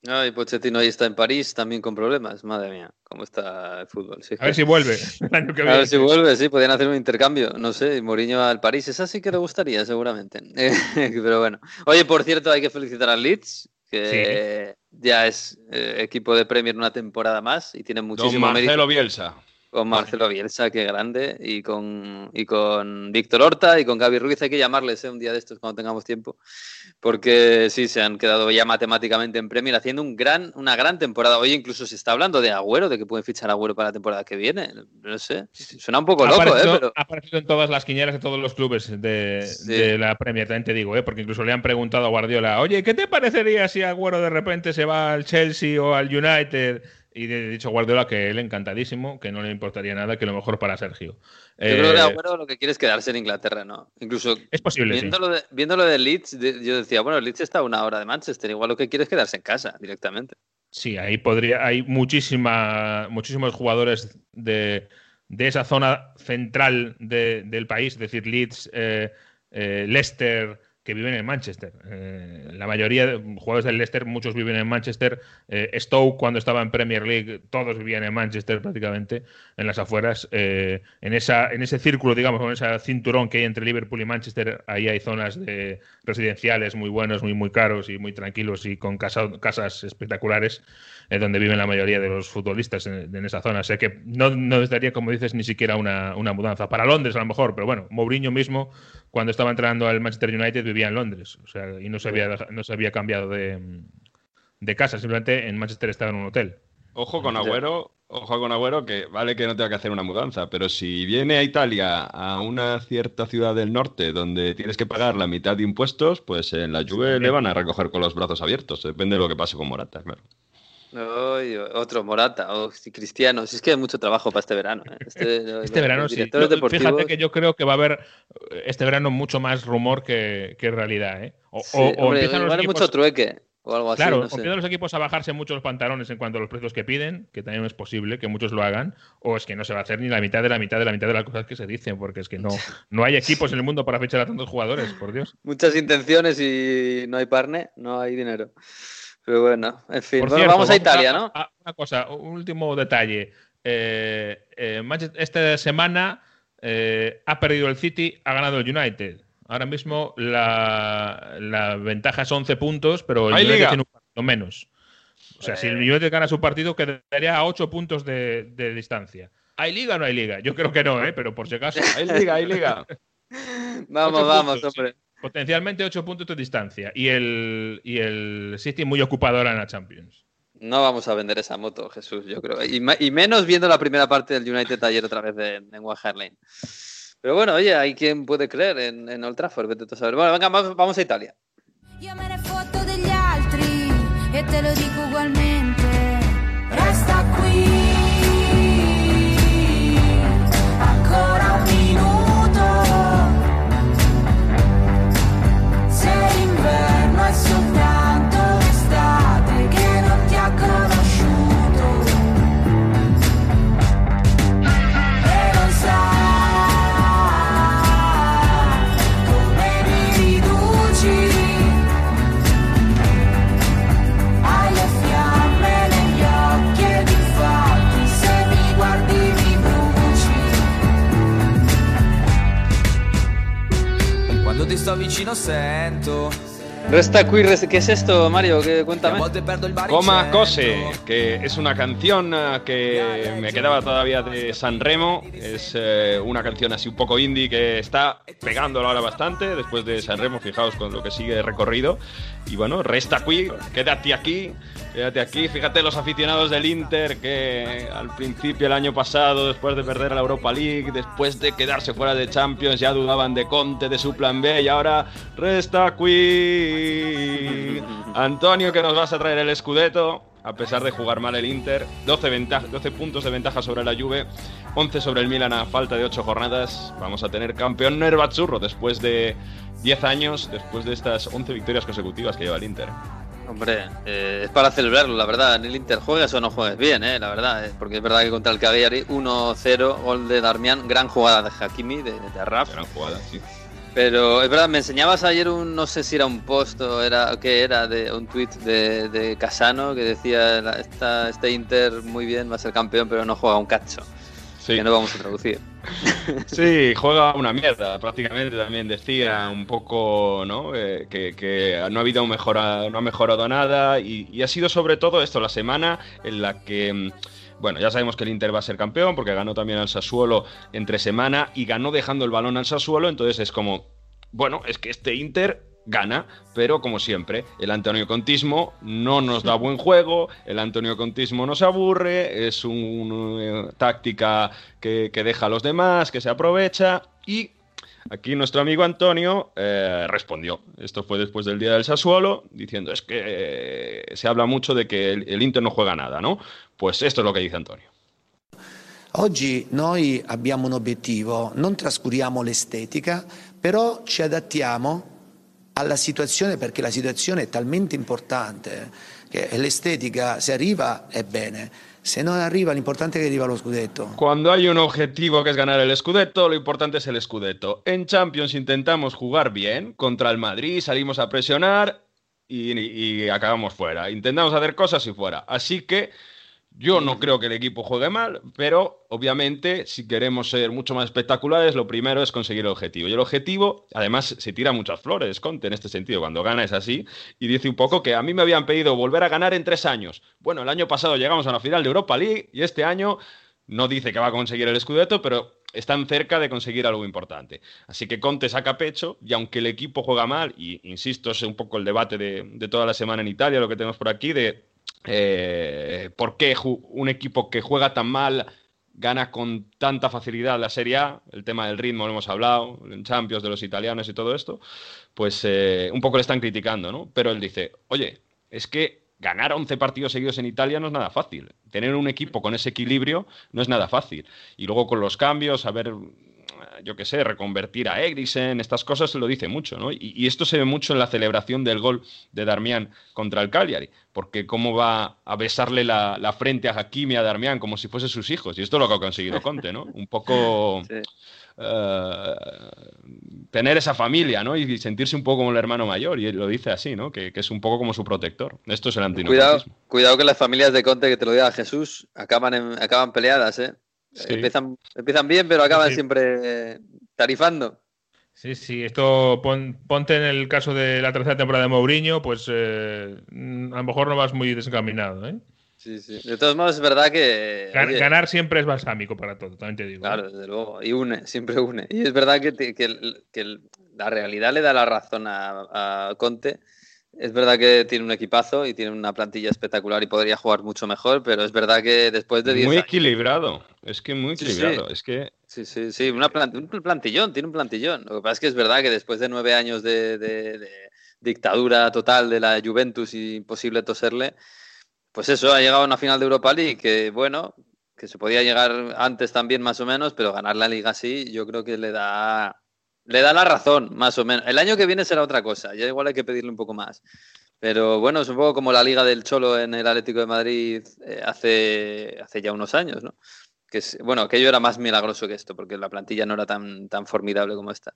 No, y Pochettino ahí está en París también con problemas. Madre mía, cómo está el fútbol. Sí, A ver si vuelve el <laughs> año que A ver si vuelve, sí, podrían hacer un intercambio, no sé, Mourinho al París, esa sí que le gustaría seguramente. <laughs> Pero bueno, oye, por cierto, hay que felicitar al Leeds, que ya es eh, equipo de Premier una temporada más y tiene Don muchísimo mérito Marcelo Bielsa. Con Marcelo Bielsa, qué grande, y con, y con Víctor Horta y con Gaby Ruiz, hay que llamarles eh, un día de estos cuando tengamos tiempo, porque sí, se han quedado ya matemáticamente en Premier haciendo un gran, una gran temporada. Oye, incluso se está hablando de Agüero, de que pueden fichar a Agüero para la temporada que viene, no sé, suena un poco ha, loco, ¿eh? aparecido, Pero... ha aparecido en todas las quinielas de todos los clubes de, Sí. de la Premier, también te digo, ¿eh? porque incluso le han preguntado a Guardiola, oye, ¿qué te parecería si Agüero de repente se va al Chelsea o al United? Y he dicho Guardiola que él encantadísimo, que no le importaría nada, que lo mejor para Sergio. Yo creo que Eh, Agüero lo que quiere es quedarse en Inglaterra, ¿no? Incluso es posible, sí. viéndolo de, viéndolo de Leeds, de- yo decía, bueno, Leeds está a una hora de Manchester, igual lo que quiere es quedarse en casa directamente. Sí, ahí podría, hay muchísima, muchísimos jugadores de, de esa zona central de- del país, es decir, Leeds, eh, eh, Leicester, que viven en Manchester. Eh, la mayoría de jugadores del Leicester, muchos viven en Manchester. Eh, Stoke, cuando estaba en Premier League, todos vivían en Manchester prácticamente, en las afueras. Eh, en, esa, en ese círculo, digamos, en ese cinturón que hay entre Liverpool y Manchester, ahí hay zonas de residenciales muy buenos, muy, muy caros y muy tranquilos y con casas espectaculares donde viven la mayoría de los futbolistas en, esa zona. O sea que no, no necesitaría, como dices, ni siquiera una, una mudanza. Para Londres, a lo mejor, pero bueno, Mourinho mismo, cuando estaba entrenando al Manchester United, vivía en Londres. O sea, y no se había, no se había cambiado de, de casa, simplemente en Manchester estaba en un hotel. Ojo con Agüero, ojo con Agüero, que vale que no tenga que hacer una mudanza, pero si viene a Italia, a una cierta ciudad del norte, donde tienes que pagar la mitad de impuestos, pues en la Juve le van a recoger con los brazos abiertos. Depende de lo que pase con Morata, claro. Otro Morata o Cristiano. Si es que hay mucho trabajo para este verano. ¿eh? Este, <laughs> este verano sí. Fíjate que yo creo que va a haber este verano mucho más rumor que, realidad. ¿eh? O, empiezan los mucho trueque. O algo así, claro, empiezan los equipos a bajarse mucho los pantalones en cuanto a los precios que piden, que también es posible que muchos lo hagan, o es que no se va a hacer ni la mitad de la mitad de la mitad de las cosas que se dicen, porque es que no, <laughs> no hay equipos en el mundo para fichar a tantos jugadores, por Dios. Muchas intenciones y no hay parne, no hay dinero. Pero bueno, en fin, vamos a Italia, ¿no? una cosa, un último detalle. Eh, eh, esta semana eh, ha perdido el City, ha ganado el United. Ahora mismo la, ventaja es 11 puntos, pero el United tiene un partido menos. O sea, si el United gana su partido, quedaría a 8 puntos de, distancia. ¿Hay liga o no hay liga? Yo creo que no, ¿eh? pero por si acaso. hay liga, hay liga. <laughs> vamos, vamos, hombre. Potencialmente 8 puntos de distancia. Y el, y el City muy ocupado ahora en la Champions. No vamos a vender esa moto, Jesús, yo creo. Y, menos viendo la primera parte del United ayer otra vez en, en Lane. Pero bueno, oye, hay quien puede creer en, en Old Trafford, vete a saber. Bueno, venga, vamos, a Italia. Io me ne fotto degli altri e te lo dico ugualmente. Sto vicino sento Resta qui, ¿qué es esto, Mario? ¿Qué, cuéntame. Coma Cose, que es una canción eh, que me quedaba todavía de San Remo. Es eh, una canción así un poco indie que está pegándolo ahora bastante después de San Remo. Fijaos con lo que sigue recorrido. Y bueno, resta qui, quédate aquí. Quédate aquí, fíjate los aficionados del Inter que al principio el año pasado, después de perder a la Europa League, después de quedarse fuera de Champions, ya dudaban de Conte, de su plan B y ahora resta <laughs> Antonio que nos vas a traer el Scudetto, a pesar de jugar mal el Inter, 12, 12 puntos de ventaja sobre la Juve, 11 sobre el Milan a falta de 8 jornadas. Vamos a tener campeón Nervazzurro después de 10 años, después de estas 11 victorias consecutivas que lleva el Inter. Hombre, eh, es para celebrarlo, la verdad. En el Inter juegues o no juegues bien, eh, la verdad. Eh, porque es verdad que contra el Cagliari 1-0, gol de Darmian, gran jugada de Hakimi, de, de Arraf. Gran jugada, sí. Pero es verdad, me enseñabas ayer un, no sé si era un post o era, ¿qué era? De, un tweet de, de Casano que decía, esta, este Inter muy bien, va a ser campeón, pero no juega un cacho. Que no vamos a traducir. <laughs> Sí, juega una mierda, prácticamente también decía un poco, ¿no? Eh, que, no ha habido mejora, no ha mejorado nada y, ha sido sobre todo esto la semana en la que mm, bueno, ya sabemos que el Inter va a ser campeón porque ganó también al Sassuolo entre semana y ganó dejando el balón al Sassuolo, entonces es como, bueno, es que este Inter gana, pero como siempre, el Antonio Contismo no nos da buen juego, el Antonio Contismo nos aburre, es una eh, táctica que, deja a los demás, que se aprovecha y Aquí nuestro amigo Antonio eh, respondió. Esto fue después del día del Sassuolo, diciendo es que eh, se habla mucho de que el, el, Inter no juega nada, ¿no? Pues esto es lo que dice Antonio. Oggi noi abbiamo un obiettivo, non trascuriamo l'estetica, però ci adattiamo alla situazione perché la situazione è talmente importante che l'estetica se arriva è bene, Se non arriva, l'importante è che arriva lo scudetto. Cuando hay un objetivo que es ganar el Scudetto, lo importante es el Scudetto. En Champions intentamos jugar bien contra el Madrid, salimos a presionar y, y acabamos fuera. Intentamos hacer cosas y fuera. Así que yo no creo que el equipo juegue mal, pero obviamente si queremos ser mucho más espectaculares, lo primero es conseguir el objetivo. Y el objetivo, además, se tira muchas flores, Conte, en este sentido. Cuando gana es así. Y dice un poco que a mí me habían pedido volver a ganar en tres años. Bueno, el año pasado llegamos a la final de Europa League y este año no dice que va a conseguir el Scudetto, pero están cerca de conseguir algo importante. Así que Conte saca pecho y aunque el equipo juega mal, y insisto, es un poco el debate de, de toda la semana en Italia, lo que tenemos por aquí, de eh, por qué un equipo que juega tan mal gana con tanta facilidad la Serie A, el tema del ritmo lo hemos hablado, en Champions de los italianos y todo esto, pues eh, un poco le están criticando, ¿no? Pero él dice, oye, es que ganar 11 partidos seguidos en Italia no es nada fácil. Tener un equipo con ese equilibrio no es nada fácil. Y luego con los cambios, a ver yo qué sé, reconvertir a Eriksen, estas cosas lo dice mucho, ¿no? Y, esto se ve mucho en la celebración del gol de Darmian contra el Cagliari, porque cómo va a besarle la, frente a Hakimi a Darmian como si fuese sus hijos, y esto es lo que ha conseguido Conte, ¿no? Un poco... <laughs> Eh, tener esa familia, ¿no? Y sentirse un poco como el hermano mayor, y él lo dice así, ¿no? Que, es un poco como su protector. Esto es el antineutralismo. Cuidado, cuidado que las familias de Conte, que te lo diga Jesús, acaban, acaban peleadas, ¿eh? Empiezan, empiezan bien, pero acaban siempre tarifando. Sí, sí, esto ponte en el caso de la tercera temporada de Mourinho, pues eh, a lo mejor no vas muy desencaminado, ¿eh? Sí, sí. De todos modos, es verdad que. ganar siempre es balsámico para todo, también te digo. ¿eh? Claro, desde luego. Y une, siempre une. Y es verdad que, que, la realidad le da la razón a, a Conte es verdad que tiene un equipazo y tiene una plantilla espectacular y podría jugar mucho mejor, pero es verdad que después de 10 Muy equilibrado, es que muy equilibrado, sí, es que... Sí, sí, sí, una un plantillón, tiene un plantillón. Lo que pasa es que es verdad que después de nueve años de, dictadura total de la Juventus y imposible toserle, pues eso, ha llegado a una final de Europa League que, bueno, que se podía llegar antes también más o menos, pero ganar la liga así yo creo que le da le da la razón, más o menos. El año que viene será otra cosa, ya igual hay que pedirle un poco más. Pero bueno, es un poco como la Liga del Cholo en el Atlético de Madrid eh, hace, hace ya unos años, ¿no? Que es, bueno, aquello era más milagroso que esto, porque la plantilla no era tan, tan formidable como esta.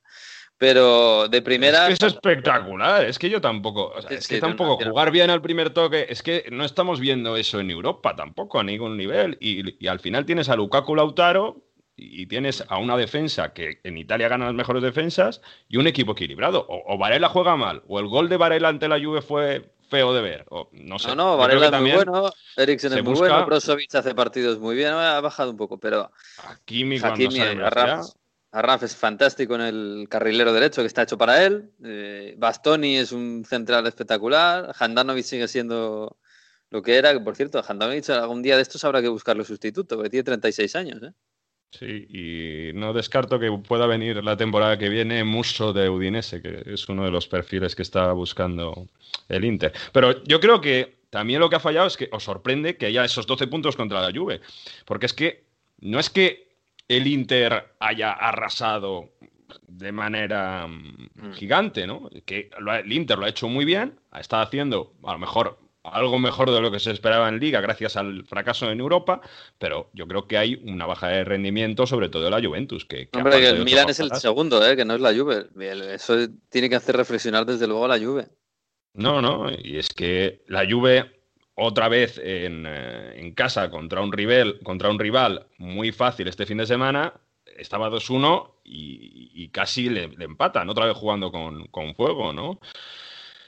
Pero de primera. Es, espectacular, es que yo tampoco. es que tampoco jugar bien al primer toque. Es que no estamos viendo eso en Europa tampoco a ningún nivel. Y, y al final tienes a Lukaku Lautaro, y tienes a una defensa que en Italia gana las mejores defensas y un equipo equilibrado. O, Varela juega mal, o el gol de Varela ante la Juve fue feo de ver. O, no sé. No, no, Varela es muy bueno, Eriksen es muy bueno, Brozovic hace partidos muy bien, ha bajado un poco, pero Hakimi, Hakimi Arraf, es fantástico en el carrilero derecho que está hecho para él. Eh, Bastoni es un central espectacular. Handanovic sigue siendo lo que era, que por cierto, Handanovic algún día de estos habrá que buscarlo sustituto, porque tiene 36 años. ¿eh? Sí, y no descarto que pueda venir la temporada que viene Musso de Udinese, que es uno de los perfiles que está buscando el Inter. Pero yo creo que también lo que ha fallado es que os sorprende que haya esos 12 puntos contra la Juve, porque es que no es que el Inter haya arrasado de manera mm, mm. gigante, ¿no? Que el Inter lo ha hecho muy bien, ha estado haciendo a lo mejor algo mejor de lo que se esperaba en Liga gracias al fracaso en Europa, pero yo creo que hay una baja de rendimiento, sobre todo de la Juventus. Que, Hombre, que el Milan es el segundo, ¿eh? que no es la Juve. Eso tiene que hacer reflexionar desde luego a la Juve. No, no, y es que la Juve otra vez en, eh, casa contra un, rival, contra un rival muy fácil este fin de semana, estaba 2-1 y, casi le, empatan, otra vez jugando con, con fuego, ¿no?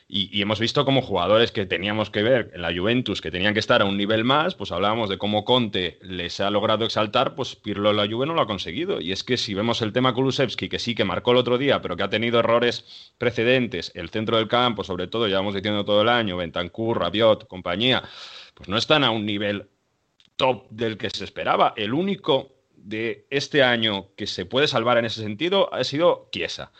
Y, hemos visto como jugadores que teníamos que ver en la Juventus, que tenían que estar a un nivel más, pues hablábamos de cómo Conte les ha logrado exaltar, pues Pirlo en la Juve no lo ha conseguido. Y es que si vemos el tema Kulusevski, que sí que marcó el otro día, pero que ha tenido errores precedentes, el centro del campo, sobre todo, ya vamos diciendo todo el año, Bentancur, Rabiot, compañía, pues no están a un nivel top del que se esperaba. El único de este año que se puede salvar en ese sentido ha sido Chiesa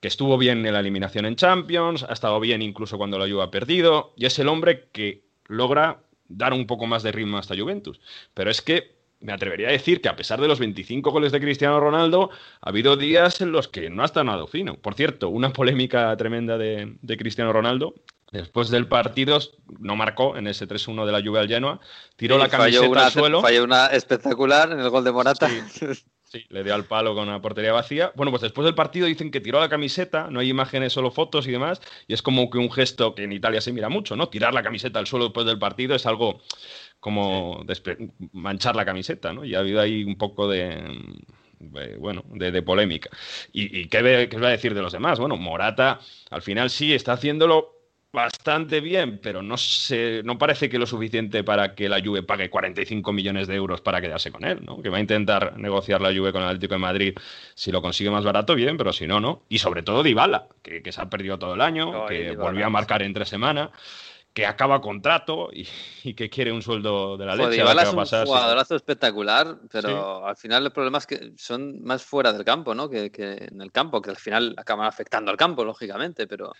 que estuvo bien en la eliminación en Champions, ha estado bien incluso cuando la Juve ha perdido, y es el hombre que logra dar un poco más de ritmo a esta Juventus. Pero es que me atrevería a decir que a pesar de los 25 goles de Cristiano Ronaldo, ha habido días en los que no ha estado nada fino. Por cierto, una polémica tremenda de, Cristiano Ronaldo. Después del partido no marcó en ese 3-1 de la Juve al Genoa, tiró la camiseta al suelo. Falló una espectacular en el gol de Morata. Sí, <laughs> le dio al palo con una portería vacía. Bueno, pues después del partido dicen que tiró la camiseta, no hay imágenes, solo fotos y demás, y es como que un gesto que en Italia se mira mucho, ¿no? Tirar la camiseta al suelo después del partido es algo como manchar la camiseta, ¿no? Y ha habido ahí un poco de, bueno, de, polémica. ¿Y, qué, qué, va a decir de los demás? Bueno, Morata al final sí está haciéndolo bastante bien, pero no, se, no parece que lo suficiente para que la Juve pague 45 millones de euros para quedarse con él, ¿no? Que va a intentar negociar la Juve con el Atlético de Madrid si lo consigue más barato, bien, pero si no, no. Y sobre todo Dybala, que, que se ha perdido todo el año, que volvió a marcar en tres semanas que acaba contrato y, que quiere un sueldo de la leche. Dybala es un jugadorazo espectacular, pero al final el problema es que son más fuera del campo, ¿no? Que, en el campo, que al final acaban afectando al campo, lógicamente, pero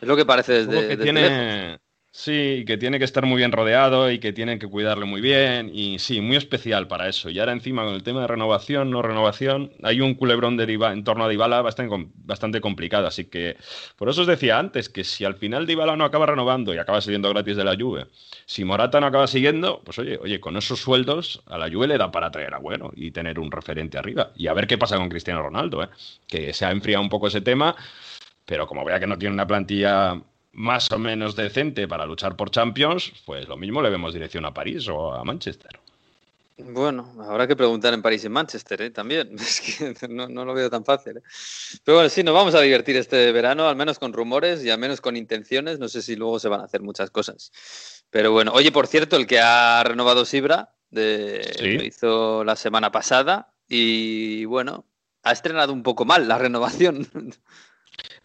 es lo que parece desde, que tiene, Sí, que tiene que estar muy bien rodeado y que tienen que cuidarlo muy bien. Y sí, muy especial para eso. Y ahora encima con el tema de renovación, no renovación, hay un culebrón de en torno a Dybala bastante, bastante complicado. Así que por eso os decía antes que si al final Dybala no acaba renovando y acaba siguiendo gratis de la Juve, si Morata no acaba siguiendo, pues oye, oye, con esos sueldos a la Juve le da para traer a bueno y tener un referente arriba. Y a ver qué pasa con Cristiano Ronaldo, ¿eh? que se ha enfriado un poco ese tema. Pero como vea que no tiene una plantilla más o menos decente para luchar por Champions, pues lo mismo le vemos dirección a París o a Manchester. Bueno, habrá que preguntar en París y en Manchester ¿eh? también. <laughs> Es que no, lo veo tan fácil. ¿eh? Pero bueno, sí, nos vamos a divertir este verano, al menos con rumores y al menos con intenciones. No sé si luego se van a hacer muchas cosas. Pero bueno, oye, por cierto, el que ha renovado Sibra de, lo hizo la semana pasada y bueno, ha estrenado un poco mal la <laughs> renovación.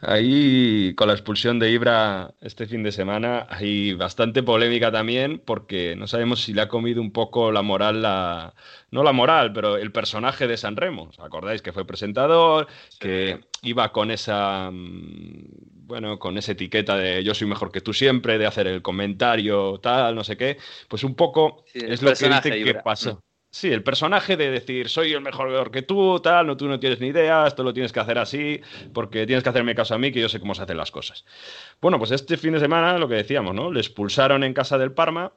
Ahí, con la expulsión de Ibra este fin de semana, hay bastante polémica también, porque no sabemos si le ha comido un poco la moral, la, no la moral, pero el personaje de San Remo. ¿Os acordáis que fue presentador, que iba con esa, mm, bueno, con esa etiqueta de yo soy mejor que tú siempre, de hacer el comentario, tal, no sé qué? Pues un poco es lo que dice que pasó. Sí, el personaje de decir, soy el mejor que tú, tal, no, tú no tienes ni idea, esto lo tienes que hacer así, porque tienes que hacerme caso a mí, que yo sé cómo se hacen las cosas. Bueno, pues este fin de semana, lo que decíamos, ¿no? Le expulsaron en casa del Parma.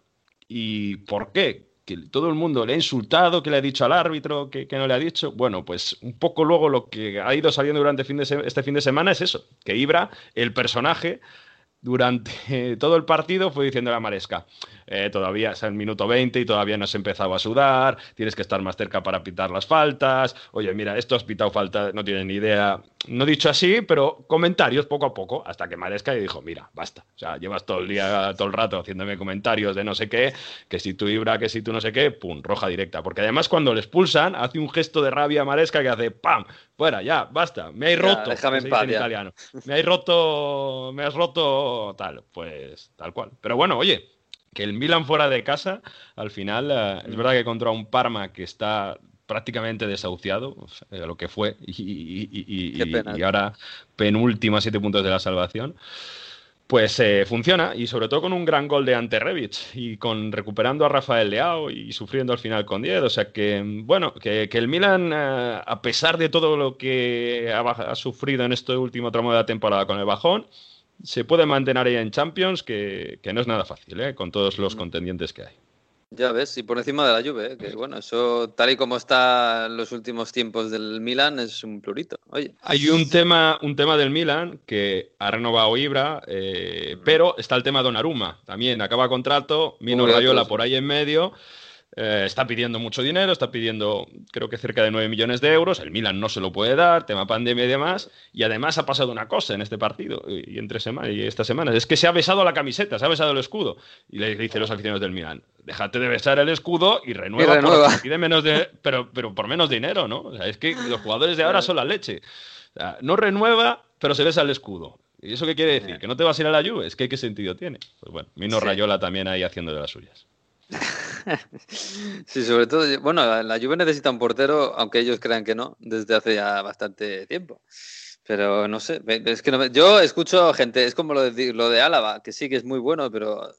¿Y por qué? Que todo el mundo le ha insultado, que le ha dicho al árbitro, que, no le ha dicho. Bueno, pues un poco luego lo que ha ido saliendo durante este fin de semana es eso, que Ibra, el personaje, durante <laughs> todo el partido fue diciendo a la Maresca, eh, todavía es el minuto 20 y todavía no has empezado a sudar, tienes que estar más cerca para pitar las faltas, oye, mira, esto has pitado falta, no tienes ni idea. No dicho así, pero comentarios poco a poco, hasta que Maresca y dijo, mira, basta, o sea, llevas todo el día, todo el rato haciéndome comentarios de no sé qué, que si tú Ibra, que si tú no sé qué, pum, roja directa, porque además cuando le expulsan, hace un gesto de rabia a Maresca que hace, pam, fuera, ya, basta, me hay roto, déjame en, paz, italiano, me hay roto, me has roto tal, pues tal cual. Pero bueno, oye, que el Milan fuera de casa, al final, eh, es verdad que contra un Parma que está prácticamente desahuciado, eh, lo que fue, y, ahora penúltimo a siete puntos de la salvación. Pues eh, funciona y sobre todo con un gran gol de Ante Rebic y con recuperando a Rafael Leao y sufriendo al final con 10. O sea que, bueno, que, el Milan, a pesar de todo lo que ha, ha, sufrido en este último tramo de la temporada con el bajón, se puede mantener ahí en Champions, que, no es nada fácil, ¿eh? con todos los mm. contendientes que hay. Ya ves, y por encima de la Juve, ¿eh? que bueno, eso tal y como está en los últimos tiempos del Milan es un plurito. Oye. Hay un tema, un tema del Milan que ha renovado Ibra, eh, mm. pero está el tema de Donnarumma. También acaba contrato, Mino Rayola por ahí en medio. Eh, está pidiendo mucho dinero, está pidiendo creo que cerca de 9 millones de euros, el Milan no se lo puede dar, tema pandemia y demás, y además ha pasado una cosa en este partido y entre semana y esta semana, es que se ha besado la camiseta, se ha besado el escudo, y le dice los aficionados del Milan, déjate de besar el escudo y renueva, menos de, pero, pero por menos dinero, ¿no? es que los jugadores de ahora son la leche. no renueva, pero se besa el escudo. ¿Y eso qué quiere decir? ¿Que no te vas a ir a la lluvia? Es que qué sentido tiene. Pues bueno, Mino Rayola también ahí haciendo de las suyas. <laughs> sí, sobre todo, bueno, la Juve necesita un portero, aunque ellos crean que no, desde hace ya bastante tiempo. Pero no sé, es que no me- yo escucho gente, es como lo de, Álava, que sí que es muy bueno, pero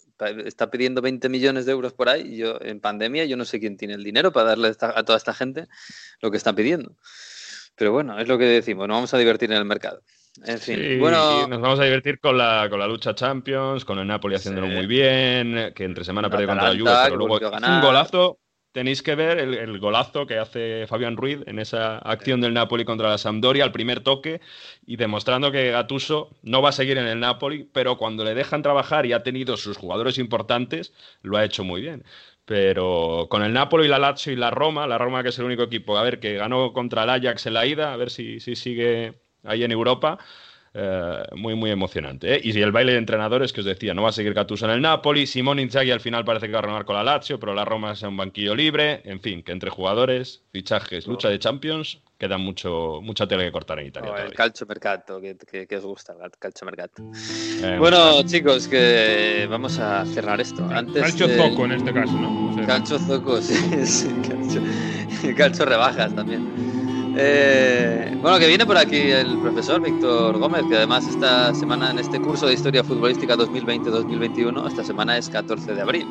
está pidiendo 20 millones de euros por ahí. Y yo en pandemia yo no sé quién tiene el dinero para darle a toda esta gente lo que están pidiendo. Pero bueno, es lo que decimos, nos vamos a divertir en el mercado. En fin, Sí, bueno, nos vamos a divertir con la, con la lucha Champions, con el Napoli haciéndolo Sí. muy bien, que entre semana perdió contra la Juve, pero luego un golazo. Tenéis que ver el, el golazo que hace Fabián Ruiz en esa acción del Napoli contra la Sampdoria, al primer toque, y demostrando que Gattuso no va a seguir en el Napoli, pero cuando le dejan trabajar y ha tenido sus jugadores importantes, lo ha hecho muy bien. Pero con el Napoli, la Lazio y la Roma, la Roma que es el único equipo, a ver, que ganó contra el Ajax en la ida, a ver si, si sigue ahí en Europa. eh, muy, muy emocionante. ¿eh? Y si el baile de entrenadores que os decía, no va a seguir Gattuso en el Napoli, Simón Inzaghi al final parece que va a renovar con la Lazio, pero la Roma es un banquillo libre. En fin, que entre jugadores, fichajes, lucha de Champions, queda mucho, mucha tela que cortar en Italia. el calcio mercato, que, que- que os gusta, el calcio mercato. Eh, Bueno, chicos, que vamos a cerrar esto. Antes Calcio de- Zoco en este caso, ¿no? O sea, Calcio Zoco, <laughs> sí, sí, calcio, calcio rebajas también. Eh, bueno, que viene por aquí el profesor Víctor Gómez, que además esta semana en este curso de Historia Futbolística 2020-2021, esta semana es 14 de abril.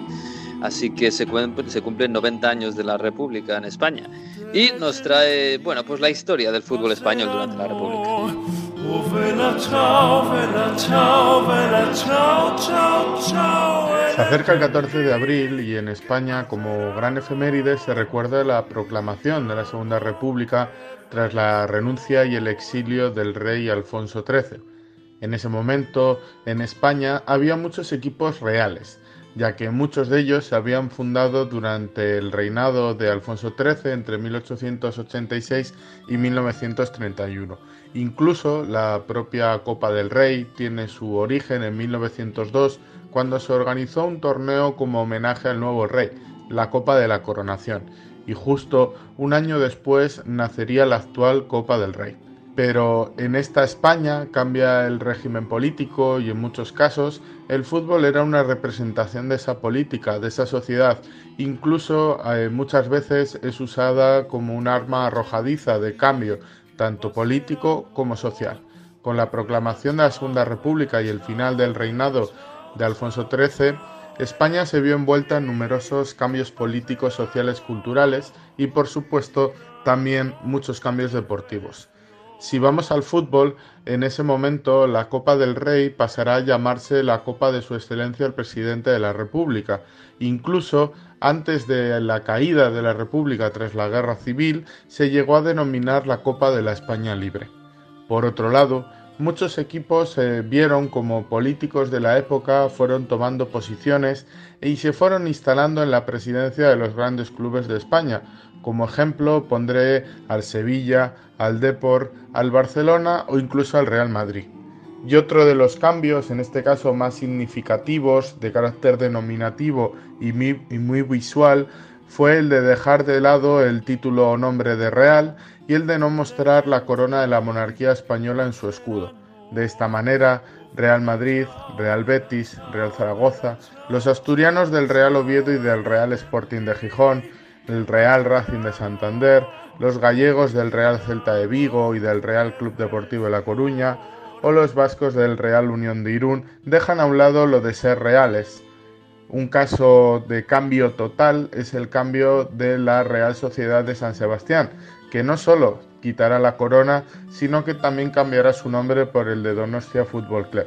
Así que se, se cumplen 90 años de la República en España. Y nos trae, bueno, pues la historia del fútbol español durante la República. Se acerca el 14 de abril y en España, como gran efeméride, se recuerda la proclamación de la Segunda República tras la renuncia y el exilio del rey Alfonso XIII. En ese momento, en España, había muchos equipos reales, ya que muchos de ellos se habían fundado durante el reinado de Alfonso XIII entre 1886 y 1931. Incluso la propia Copa del Rey tiene su origen en 1902 cuando se organizó un torneo como homenaje al nuevo rey, la Copa de la Coronación, y justo un año después nacería la actual Copa del Rey. Pero en esta España cambia el régimen político y en muchos casos el fútbol era una representación de esa política, de esa sociedad. Incluso eh, muchas veces es usada como un arma arrojadiza de cambio, tanto político como social. Con la proclamación de la Segunda República y el final del reinado de Alfonso XIII, España se vio envuelta en numerosos cambios políticos, sociales, culturales y por supuesto también muchos cambios deportivos. Si vamos al fútbol, en ese momento la Copa del Rey pasará a llamarse la Copa de Su Excelencia el Presidente de la República. Incluso antes de la caída de la República tras la Guerra Civil, se llegó a denominar la Copa de la España Libre. Por otro lado, muchos equipos se vieron como políticos de la época fueron tomando posiciones y se fueron instalando en la presidencia de los grandes clubes de España. Como ejemplo pondré al Sevilla, al Depor, al Barcelona o incluso al Real Madrid. Y otro de los cambios, en este caso más significativos, de carácter denominativo y muy, y muy visual, fue el de dejar de lado el título o nombre de Real y el de no mostrar la corona de la monarquía española en su escudo. De esta manera, Real Madrid, Real Betis, Real Zaragoza, los asturianos del Real Oviedo y del Real Sporting de Gijón, el Real Racing de Santander, los gallegos del Real Celta de Vigo y del Real Club Deportivo de La Coruña, o los vascos del Real Unión de Irún dejan a un lado lo de ser reales. Un caso de cambio total es el cambio de la Real Sociedad de San Sebastián, que no solo quitará la corona, sino que también cambiará su nombre por el de Donostia Fútbol Club.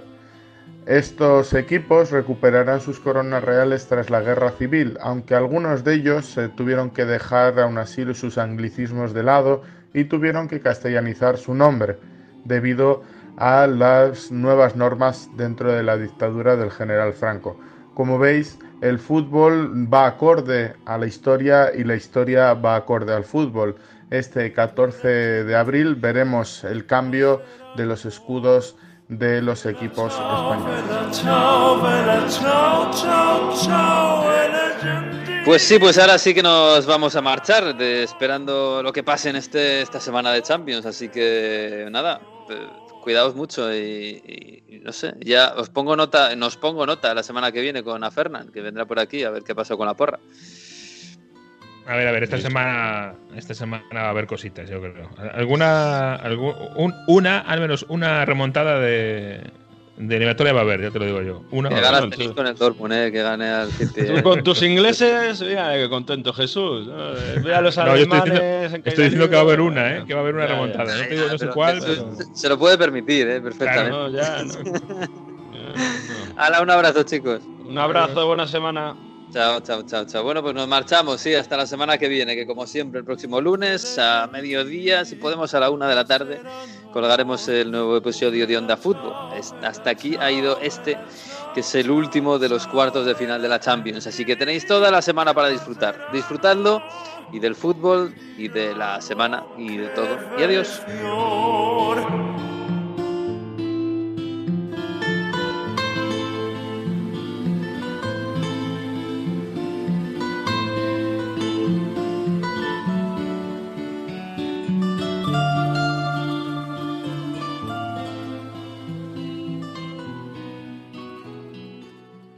Estos equipos recuperarán sus coronas reales tras la guerra civil, aunque algunos de ellos tuvieron que dejar aún así sus anglicismos de lado y tuvieron que castellanizar su nombre, debido a las nuevas normas dentro de la dictadura del general Franco. Como veis, el fútbol va acorde a la historia y la historia va acorde al fútbol. Este 14 de abril veremos el cambio de los escudos de los equipos españoles. Pues sí, pues ahora sí que nos vamos a marchar, esperando lo que pase en este, esta semana de Champions. Así que nada, eh, cuidaos mucho y no sé, ya os pongo nota, nos pongo nota la semana que viene con a Fernán, que vendrá por aquí a ver qué pasó con la porra. A ver, a ver, esta semana, esta semana va a haber cositas, yo creo. Alguna, algún, un- una, al menos una remontada de, de eliminatoria va a haber, ya te lo digo yo. Una Que gane con el Dortmund, eh, que gane al City. Tú eh. con tus ingleses, mira, qué contento Jesús. a los No, yo estoy alemanes. diciendo, en estoy diciendo que va a haber una, ¿eh? Que va a haber una Ya, ya. remontada. No te digo no sé Pero cuál, Jesús pero... Se lo puede permitir, eh, perfectamente. No, ya, no. <laughs> Ya, no. Hala, un abrazo, chicos. Un abrazo, buena semana. Chao, chao, chao, chao. Bueno, pues nos marchamos, sí, hasta la semana que viene, que como siempre, el próximo lunes a mediodía, si podemos a la una de la tarde, colgaremos el nuevo episodio de Onda Fútbol. Hasta aquí ha ido este, que es el último de los cuartos de final de la Champions. Así que tenéis toda la semana para disfrutar. Disfrutadlo y del fútbol y de la semana y de todo. Y adiós.